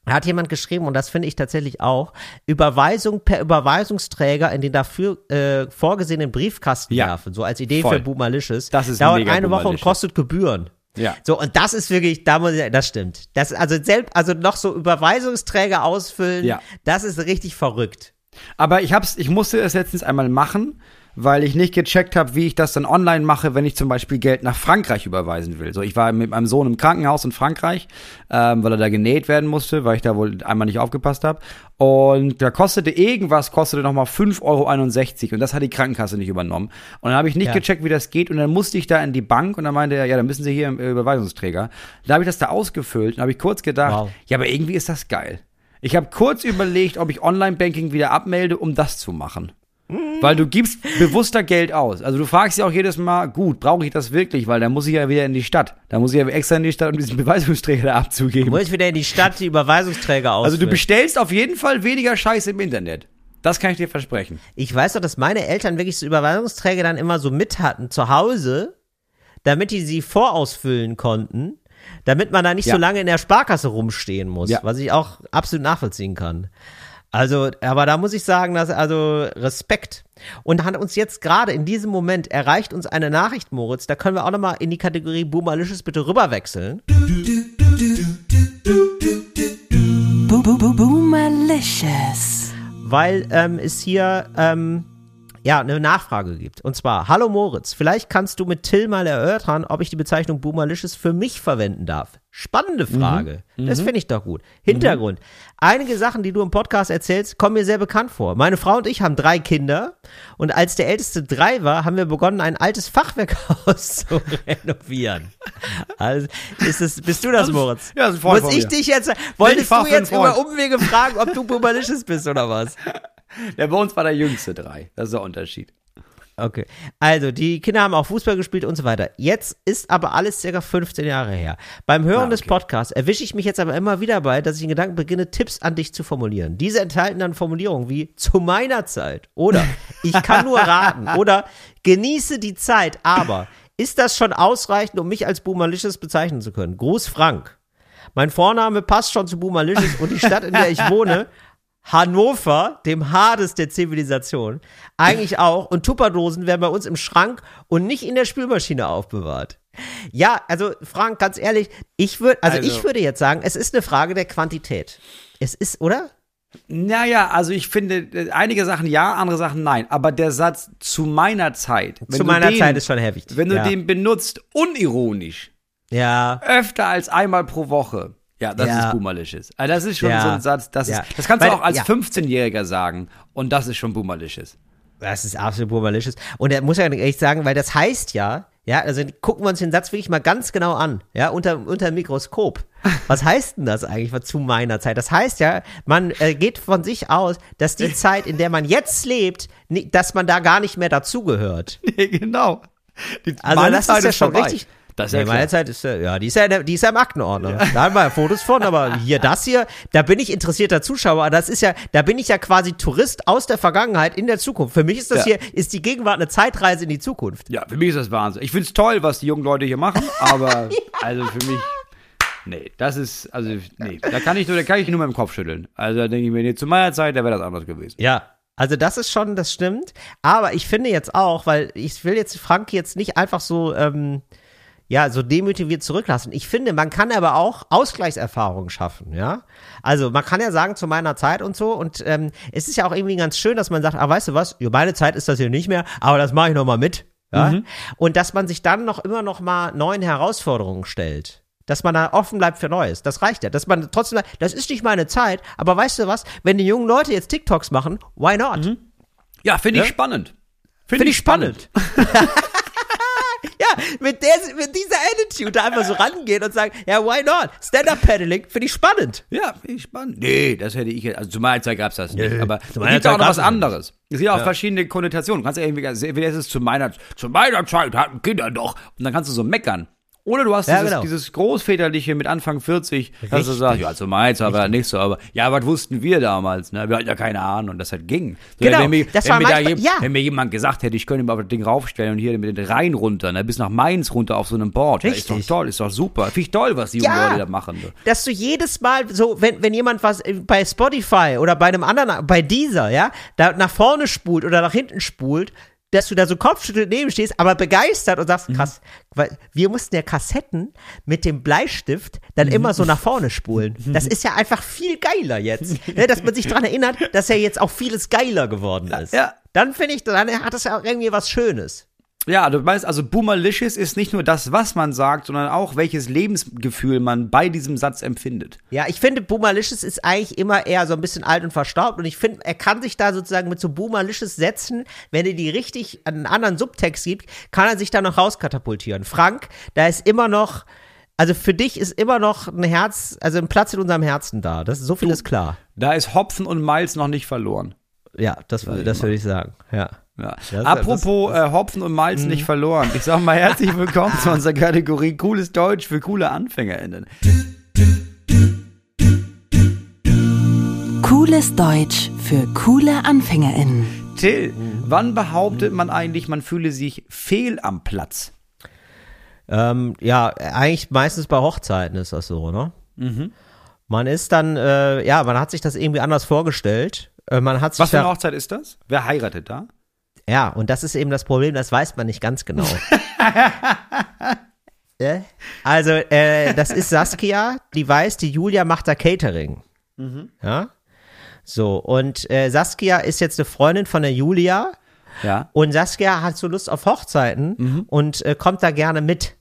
da hat jemand geschrieben, und das finde ich tatsächlich auch, Überweisung per Überweisungsträger in den dafür äh, vorgesehenen Briefkasten Ja, werfen, so als Idee voll. für Boomerlicious. Das ist Dauert eine Woche und kostet Gebühren. Ja. So, und das ist wirklich, da muss ich, das stimmt. Das, also selbst, also noch so Überweisungsträger ausfüllen, Ja. das ist richtig verrückt. Aber ich hab's, ich musste es letztens einmal machen, weil ich nicht gecheckt habe, wie ich das dann online mache, wenn ich zum Beispiel Geld nach Frankreich überweisen will. So, ich war mit meinem Sohn im Krankenhaus in Frankreich, ähm, weil er da genäht werden musste, weil ich da wohl einmal nicht aufgepasst habe. Und da kostete irgendwas, kostete nochmal 5,61 Euro und das hat die Krankenkasse nicht übernommen. Und dann habe ich nicht Ja. gecheckt, wie das geht und dann musste ich da in die Bank und dann meinte er, ja, dann müssen Sie hier im Überweisungsträger. Da habe ich das da ausgefüllt und habe ich kurz gedacht, Wow. ja, aber irgendwie ist das geil. Ich habe kurz überlegt, ob ich Online-Banking wieder abmelde, um das zu machen. Weil du gibst bewusster Geld aus. Also du fragst dich auch jedes Mal, gut, brauche ich das wirklich? Weil dann muss ich ja wieder in die Stadt. Da muss ich ja extra in die Stadt, um diesen Beweisungsträger da abzugeben. Muss ich wieder in die Stadt die Überweisungsträger Also ausfüllen. du bestellst auf jeden Fall weniger Scheiß im Internet. Das kann ich dir versprechen. Ich weiß doch, dass meine Eltern wirklich so Überweisungsträger dann immer so mit hatten zu Hause, damit die sie vorausfüllen konnten, damit man da nicht Ja. so lange in der Sparkasse rumstehen muss, Ja. was ich auch absolut nachvollziehen kann. Also, aber da muss ich sagen, dass also Respekt. Und hat uns jetzt gerade in diesem Moment erreicht uns eine Nachricht, Moritz, da können wir auch nochmal in die Kategorie Boomerlicious bitte rüberwechseln. Boo Boo Boo Boomerlicious. weil ähm, es hier ähm, ja eine Nachfrage gibt. Und zwar, hallo Moritz, vielleicht kannst du mit Till mal erörtern, ob ich die Bezeichnung Boomerlicious für mich verwenden darf. Spannende Frage. Das finde ich doch gut. Hintergrund. Einige Sachen, die du im Podcast erzählst, kommen mir sehr bekannt vor. Meine Frau und ich haben drei Kinder und als der älteste drei war, haben wir begonnen, ein altes Fachwerkhaus zu renovieren. Also, ist es, bist du das, Moritz? ja, das ist voll Muss von ich mir. dich jetzt, wolltest fahr du jetzt über Freund. Umwege fragen, ob du Boomerlicious bist oder was? Der bei uns war der jüngste drei. Das ist der Unterschied. Okay. Also, die Kinder haben auch Fußball gespielt und so weiter. Jetzt ist aber alles circa 15 Jahre her. Beim Hören Ah, des okay. Podcasts erwische ich mich jetzt aber immer wieder bei, dass ich in Gedanken beginne, Tipps an dich zu formulieren. Diese enthalten dann Formulierungen wie zu meiner Zeit oder ich kann nur raten oder genieße die Zeit, aber ist das schon ausreichend, um mich als Boomerlicious bezeichnen zu können? Gruß Frank. Mein Vorname passt schon zu Boomerlicious und die Stadt, in der ich wohne, Hannover, dem Hades der Zivilisation, eigentlich auch. Und Tupperdosen werden bei uns im Schrank und nicht in der Spülmaschine aufbewahrt. Ja, also Frank, ganz ehrlich, ich würde, also, Also- ich würde jetzt sagen, es ist eine Frage der Quantität. Es ist, oder? Naja, also ich finde, äh, einige Sachen ja, andere Sachen nein. Aber der Satz zu meiner Zeit. wenn Zu du meiner den, Zeit ist schon heavy. Wenn du ja. den benutzt, unironisch, ja, öfter als einmal pro Woche. Ja, das Ja. ist boomerliches. Also das ist schon Ja. so ein Satz, das, Ja. ist, das kannst du Weil- auch als ja. 15-Jähriger sagen. Und das ist schon boomerliches. Das ist absolut boomerlicious. Und er muss ja ehrlich sagen, weil das heißt ja, ja, also gucken wir uns den Satz wirklich mal ganz genau an, ja, unter, unter dem Mikroskop. Was heißt denn das eigentlich zu meiner Zeit? Das heißt ja, man äh, geht von sich aus, dass die Zeit, in der man jetzt lebt, dass man da gar nicht mehr dazugehört. Nee, genau. Die, Also das Zeit ist ja schon vorbei. richtig. Das ist ja nee, meine klar. Zeit ist ja, ja, die ist ja, die ist ja im Aktenordner. Da haben wir ja Fotos von, aber hier das hier, da bin ich interessierter Zuschauer. Das ist ja, da bin ich ja quasi Tourist aus der Vergangenheit in der Zukunft. Für mich ist das Ja. hier, ist die Gegenwart eine Zeitreise in die Zukunft. Ja, für mich ist das Wahnsinn. Ich finde es toll, was die jungen Leute hier machen, aber also für mich, nee, das ist, also, nee, da kann ich nur, da kann ich nur mit dem Kopf schütteln. Also da denke ich mir, nee, zu meiner Zeit, da wäre das anders gewesen. Ja. Also das ist schon, das stimmt. Aber ich finde jetzt auch, weil ich will jetzt Frank jetzt nicht einfach so, ähm, ja, so demotiviert zurücklassen. Ich finde, man kann aber auch Ausgleichserfahrungen schaffen, ja. Also man kann ja sagen, zu meiner Zeit und so. Und ähm, es ist ja auch irgendwie ganz schön, dass man sagt, ah, weißt du was, meine Zeit ist das hier nicht mehr, aber das mache ich noch mal mit. Ja? Und dass man sich dann noch immer noch mal neuen Herausforderungen stellt. Dass man da offen bleibt für Neues. Das reicht ja. Dass man trotzdem sagt, das ist nicht meine Zeit, aber weißt du was, wenn die jungen Leute jetzt TikToks machen, why not? Ja, finde ich Ja? spannend. Finde ich spannend. ja, mit, der, mit dieser Attitude da einfach so rangehen und sagen, ja, why not? Stand-up-Paddling finde ich spannend. Ja, finde ich spannend. Nee, das hätte ich, also zu meiner Zeit gab es das nicht. Nee, aber es gibt auch noch was anderes. Es gibt auch verschiedene Konnotationen. Du kannst ja irgendwie, entweder ist es zu meiner, zu meiner Zeit hatten Kinder doch. Und dann kannst du so meckern. Oder du hast Ja, dieses, genau. dieses Großväterliche mit Anfang 40, dass du Richtig. sagst, ja, zu meiner Zeit war das nicht so, aber ja, was wussten wir damals, ne? Wir hatten ja keine Ahnung und das halt ging. So, Genau, wenn, mir, das wenn, war mir manchmal- je- ja. wenn mir jemand gesagt hätte, ich könnte mir auf das Ding raufstellen und hier mit den Rhein runter, ne, bis nach Mainz runter auf so einem Board. Ja, ist doch Richtig. toll, ist doch super. Finde ich toll, was die jungen Ja. Leute da machen. Ne? Dass du jedes Mal so, wenn, wenn jemand was äh, bei Spotify oder bei einem anderen, bei dieser, ja, da nach vorne spult oder nach hinten spult, dass du da so kopfschüttelnd neben stehst, aber begeistert und Mhm. sagst, krass, weil wir mussten ja Kassetten mit dem Bleistift dann Mhm. immer so nach vorne spulen. Das ist ja einfach viel geiler jetzt, ne, dass man sich daran erinnert, dass ja jetzt auch vieles geiler geworden ist. Ja. Dann finde ich, dann hat das ja auch irgendwie was Schönes. Ja, du meinst also Boomerlicious ist nicht nur das, was man sagt, sondern auch welches Lebensgefühl man bei diesem Satz empfindet. Ja, ich finde, Boomerlicious ist eigentlich immer eher so ein bisschen alt und verstaubt und ich finde, er kann sich da sozusagen mit so Boomerlicious Sätzen, wenn er die richtig an einen anderen Subtext gibt, kann er sich da noch rauskatapultieren. Frank, da ist immer noch, also für dich ist immer noch ein Herz, also ein Platz in unserem Herzen da. Das, so viel ist klar. Da ist Hopfen und Malz noch nicht verloren. Ja, das, das würde ich sagen, ja. Ja. Das- Apropos äh, Hopfen und Malz Mhm. nicht verloren. Ich sag mal herzlich willkommen zu unserer Kategorie Cooles Deutsch für coole AnfängerInnen. Cooles Deutsch für coole AnfängerInnen. Till, Mhm. wann behauptet man eigentlich, man fühle sich fehl am Platz? Ähm, ja, eigentlich meistens bei Hochzeiten ist das so, ne? Man ist dann, äh, ja, man hat sich das irgendwie anders vorgestellt. Äh, man hat Was für eine Hochzeit ist das? Wer heiratet da? Ja, und das ist eben das Problem, das weiß man nicht ganz genau. Äh? also, äh, das ist Saskia, die weiß, die Julia macht da Catering. Ja. So, und äh, Saskia ist jetzt eine Freundin von der Julia Ja. und Saskia hat so Lust auf Hochzeiten und äh, kommt da gerne mit.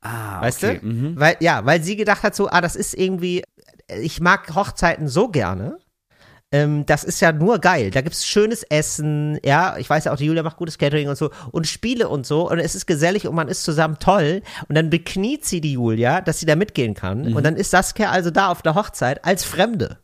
Ah, Weißt okay. du? Weil, ja, weil sie gedacht hat, so, ah, das ist irgendwie, ich mag Hochzeiten so gerne. Ähm, das ist ja nur geil. Da gibt's schönes Essen, ja. Ich weiß ja auch, die Julia macht gutes Catering und so und Spiele und so. Und es ist gesellig und man ist zusammen toll. Und dann bekniet sie die Julia, dass sie da mitgehen kann. Mhm. Und dann ist Saskia also da auf der Hochzeit als Fremde.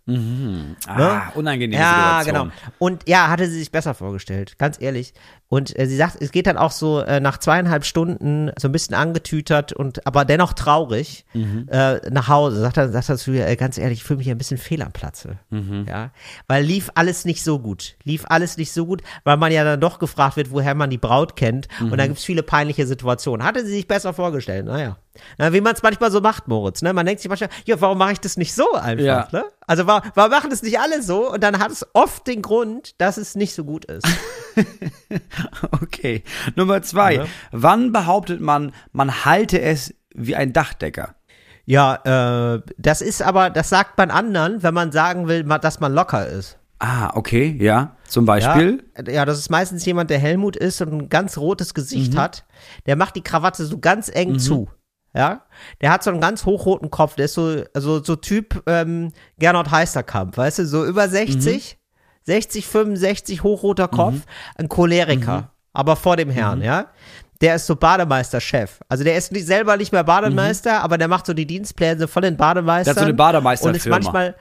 Ah, unangenehme Ja, Situation. genau. Und ja, hatte sie sich besser vorgestellt, ganz ehrlich. Und äh, sie sagt, es geht dann auch so äh, nach zweieinhalb Stunden so ein bisschen angetütert und aber dennoch traurig äh, nach Hause. Sagt dann, sagt er zu ihr, äh, ganz ehrlich, ich fühle mich hier ein bisschen fehl am Platze. Ja, weil lief alles nicht so gut. Lief alles nicht so gut, weil man ja dann doch gefragt wird, woher man die Braut kennt. Und da gibt's viele peinliche Situationen. Hatte sie sich besser vorgestellt, naja. Na, wie man es manchmal so macht, Moritz. Ne? Man denkt sich manchmal, ja, warum mache ich das nicht so einfach? Ja. Ne? Also warum, warum machen das nicht alle so? Und dann hat es oft den Grund, dass es nicht so gut ist. Okay. Nummer zwei. Ja. Wann behauptet man, man halte es wie ein Dachdecker? Ja, äh, das ist aber, das sagt man anderen, wenn man sagen will, dass man locker ist. Ah, okay, ja. Zum Ja, Beispiel? ja, das ist meistens jemand, der Helmut ist und ein ganz rotes Gesicht hat. Der macht die Krawatte so ganz eng zu. Ja, der hat so einen ganz hochroten Kopf. Der ist so, also so Typ ähm, Gernot Heisterkamp, weißt du, so über 60, 60, 65, hochroter Kopf, ein Choleriker, aber vor dem Herrn, ja. Der ist so Bademeisterchef. Also der ist nicht, selber nicht mehr Bademeister, aber der macht so die Dienstpläne von den Bademeistern. Der hat so eine Bademeisterfirma. Und ist manchmal,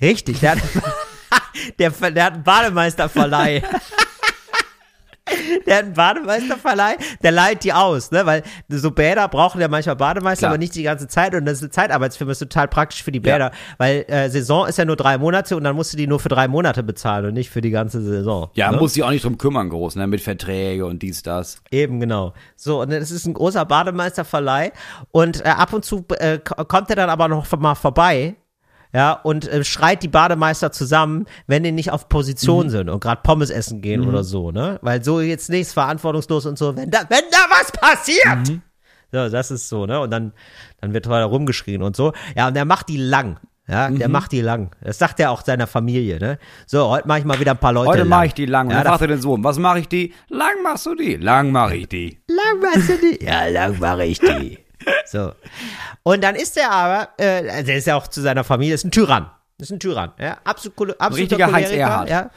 richtig, der hat, der, der hat einen Bademeisterverleih. Der hat einen Bademeisterverleih, der leiht die aus, ne? Weil so Bäder brauchen ja manchmal Bademeister, Klar. aber nicht die ganze Zeit. Und das ist eine Zeitarbeitsfirma, ist total praktisch für die Bäder, weil äh, Saison ist ja nur drei Monate und dann musst du die nur für drei Monate bezahlen und nicht für die ganze Saison. Ja, ne? muss sich auch nicht drum kümmern, groß, ne? Mit Verträge und dies, das. Eben, genau. So, und das ist ein großer Bademeisterverleih. Und äh, ab und zu äh, kommt er dann aber noch mal vorbei. Ja, und äh, schreit die Bademeister zusammen, wenn die nicht auf Position sind und gerade Pommes essen gehen oder so, ne? Weil so jetzt nichts verantwortungslos und so, wenn da, wenn da was passiert! So, das ist so, ne? Und dann, dann wird da rumgeschrien und so. Ja, und der macht die lang. Ja, der macht die lang. Das sagt er auch seiner Familie, ne? So, heute mache ich mal wieder ein paar Leute Heute mache ich die lang. Und Ja, dann da- fragt er den Sohn, was mache ich die? Lang machst du die? Lang mache ich die. Lang machst du die? Ja, lang mache ich die. So. Und dann ist er aber, äh, also der ist ja auch zu seiner Familie, ist ein Tyrann. Ist ein Tyrann, ja. Absolut, absoluter richtiger Heinz Erhardt. Ja.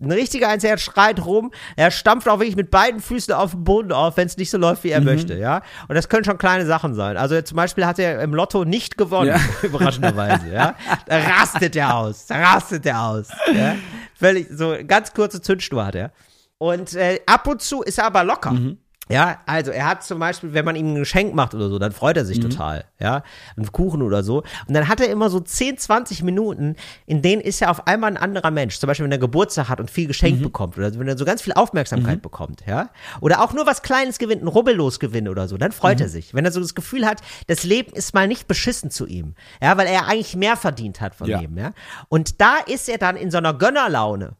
Ein richtiger Heinz Erhardt schreit rum. Er stampft auch wirklich mit beiden Füßen auf den Boden auf, wenn es nicht so läuft, wie er Mhm. möchte, ja. Und das können schon kleine Sachen sein. Also zum Beispiel hat er im Lotto nicht gewonnen, Ja. überraschenderweise, ja. Da rastet er aus, da rastet er aus, ja. Völlig, so ganz kurze Zündschnur hat er. Und äh, ab und zu ist er aber locker. Mhm. Ja, also er hat zum Beispiel, wenn man ihm ein Geschenk macht oder so, dann freut er sich total, ja, einen Kuchen oder so. Und dann hat er immer so 10, 20 Minuten, in denen ist er auf einmal ein anderer Mensch. Zum Beispiel, wenn er Geburtstag hat und viel geschenkt bekommt oder wenn er so ganz viel Aufmerksamkeit bekommt, ja. Oder auch nur was Kleines gewinnt, ein Rubbellos gewinnt oder so, dann freut er sich. Wenn er so das Gefühl hat, das Leben ist mal nicht beschissen zu ihm, ja, weil er eigentlich mehr verdient hat von Ja. ihm, ja. Und da ist er dann in so einer Gönnerlaune.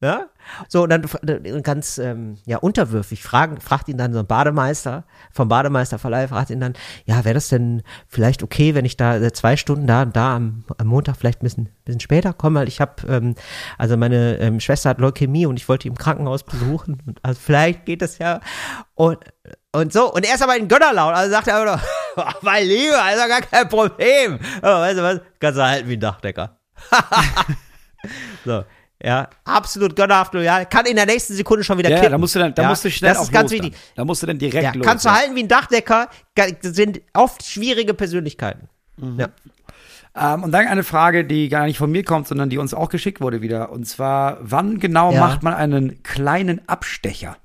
Ja? So, und dann äh, ganz ähm, ja, unterwürfig fragen, fragt ihn dann so ein Bademeister vom Bademeisterverleih, fragt ihn dann, ja, wäre das denn vielleicht okay, wenn ich da äh, zwei Stunden da und da am, am Montag vielleicht ein bisschen, bisschen später komme, weil ich habe, ähm, also meine ähm, Schwester hat Leukämie und ich wollte die im Krankenhaus besuchen. Und, also vielleicht geht das ja. Und, und so, und er ist aber in Gönnerlaut, also sagt er aber noch, mein Lieber, also gar kein Problem. Aber weißt du was, kannst du halten wie ein Dachdecker. so. Ja, absolut gönnerhaft loyal. Kann in der nächsten Sekunde schon wieder Ja, kippen. da musst du dann, da ja, musst du schnell Das auch ist ganz wichtig. Dann. Da musst du dann direkt Ja, los. kannst du halten wie ein Dachdecker, das sind oft schwierige Persönlichkeiten. Ja. Ähm, und dann eine Frage, die gar nicht von mir kommt, sondern die uns auch geschickt wurde wieder. Und zwar, wann genau Ja. macht man einen kleinen Abstecher?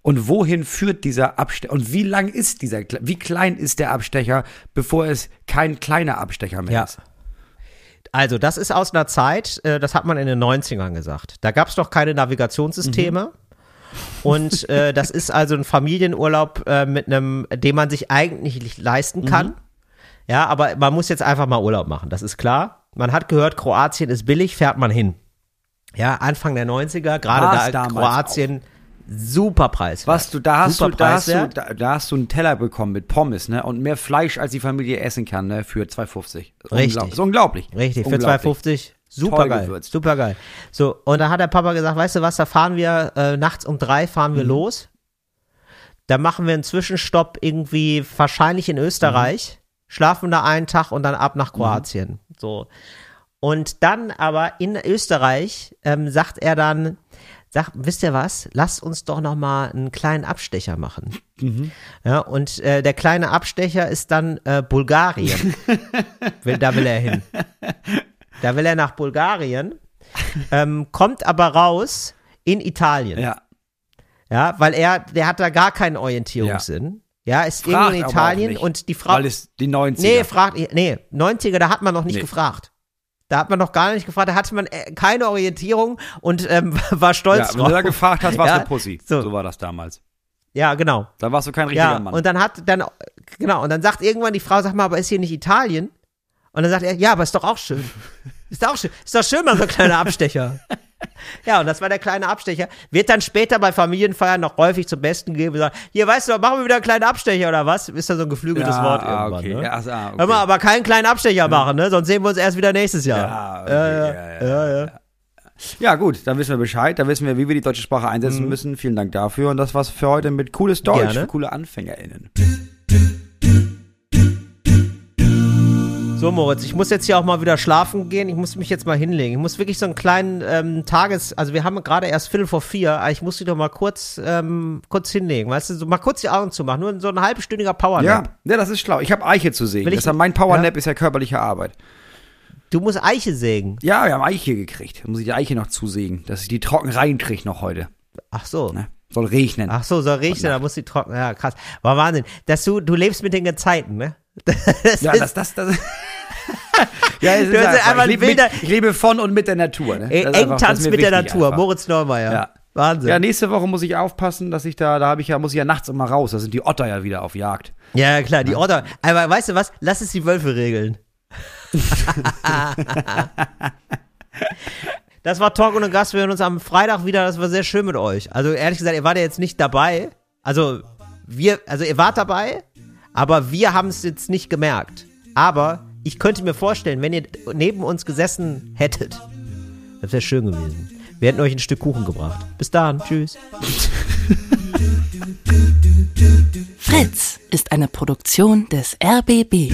Und wohin führt dieser Abstecher? Und wie lang ist dieser, wie klein ist der Abstecher, bevor es kein kleiner Abstecher mehr Ja. ist? Also, das ist aus einer Zeit, äh, das hat man in den 90ern gesagt. Da gab es noch keine Navigationssysteme. Und äh, das ist also ein Familienurlaub äh, mit einem, den man sich eigentlich nicht leisten kann. Ja, aber man muss jetzt einfach mal Urlaub machen, das ist klar. Man hat gehört, Kroatien ist billig, fährt man hin. Ja, Anfang der 90er, gerade da Kroatien, super Preis. Was du, da hast super du, da hast du, da, da hast du einen Teller bekommen mit Pommes, ne? Und mehr Fleisch, als die Familie essen kann, ne? Für 2,50. Richtig. Unglaublich. Ist unglaublich. Richtig, für Unglaublich. 2,50. Super geil. Super geil. So, und da hat der Papa gesagt, weißt du was, da fahren wir äh, nachts um drei fahren Mhm. wir los. Da machen wir einen Zwischenstopp irgendwie wahrscheinlich in Österreich, schlafen da einen Tag und dann ab nach Kroatien. So. Und dann aber in Österreich ähm, sagt er dann, sagt, wisst ihr was, lasst uns doch noch mal einen kleinen Abstecher machen. Ja, und äh, der kleine Abstecher ist dann äh, Bulgarien. da will er hin. Da will er nach Bulgarien, ähm, kommt aber raus in Italien. Ja. Ja. weil er, der hat da gar keinen Orientierungssinn. Ja, ist Fragt irgendwo in Italien nicht, und die Frau. Weil es die 90er. Nee, fragt, nee, 90er, da hat man noch nicht Nee. gefragt. Da hat man noch gar nicht gefragt, da hatte man äh, keine Orientierung und ähm, war stolz ja, wenn du da drauf. gefragt hast, warst Ja, du Pussy. so. So. war das damals. Ja, genau. Da warst du kein richtiger Ja, Mann. und dann hat dann genau und dann sagt irgendwann die Frau, sag mal, aber ist hier nicht Italien? Und dann sagt er, ja, aber ist doch auch schön. Ist doch auch schön. Ist doch schön mal so ein kleiner Abstecher. ja, und das war der kleine Abstecher. Wird dann später bei Familienfeiern noch häufig zum Besten gegeben und sagt, hier, weißt du, machen wir wieder einen kleinen Abstecher oder was? Ist da so ein geflügeltes Ja, Wort ah, irgendwann, okay. ne? Ja, also, ah, okay. Hör mal, aber keinen kleinen Abstecher machen, ne? Sonst sehen wir uns erst wieder nächstes Jahr. Ja, okay, ja, ja, ja, ja, ja, ja. Ja, gut, dann wissen wir Bescheid. Da wissen wir, wie wir die deutsche Sprache einsetzen Mhm. müssen. Vielen Dank dafür. Und das war's für heute mit cooles Deutsch Gerne. für coole AnfängerInnen. So, Moritz, ich muss jetzt hier auch mal wieder schlafen gehen. Ich muss mich jetzt mal hinlegen. Ich muss wirklich so einen kleinen ähm, Tages-, also wir haben gerade erst Viertel vor vier, aber ich muss dich doch mal kurz, ähm, kurz hinlegen. Weißt du, so mal kurz die Augen zu machen. Nur so ein halbstündiger Powernap. Ja, ja, das ist schlau. Ich habe Eiche zu sägen. Deshalb mein Powernap ist ja körperliche Arbeit. Du musst Eiche sägen. Ja, wir haben Eiche gekriegt. Da muss ich die Eiche noch zusägen, dass ich die trocken reinkriege noch heute. Ach so. Ne? Soll regnen. Ach so, so riecht da muss die trocken. Ja, krass. War Wahnsinn. Dass du, du lebst mit den Gezeiten, ne? Das ja, ist, das, das, das. ja, es ist einfach. ich, lebe mit, ich lebe von und mit der Natur. Ne? Engtanz mit der Natur. einfach. Moritz Neumeier. Ja. Wahnsinn. Ja, nächste Woche muss ich aufpassen, dass ich da, da habe ich ja, muss ich ja nachts immer raus. Da sind die Otter ja wieder auf Jagd. Ja, klar, die Order. Aber weißt du was? Lass es die Wölfe regeln. das war Talk und Gast. Wir hören uns am Freitag wieder. Das war sehr schön mit euch. Also ehrlich gesagt, ihr wart ja jetzt nicht dabei. Also wir, also ihr wart dabei, aber wir haben es jetzt nicht gemerkt. Aber ich könnte mir vorstellen, wenn ihr neben uns gesessen hättet, das wäre schön gewesen. Wir hätten euch ein Stück Kuchen gebracht. Bis dann. Tschüss. Fritz ist eine Produktion des RBB.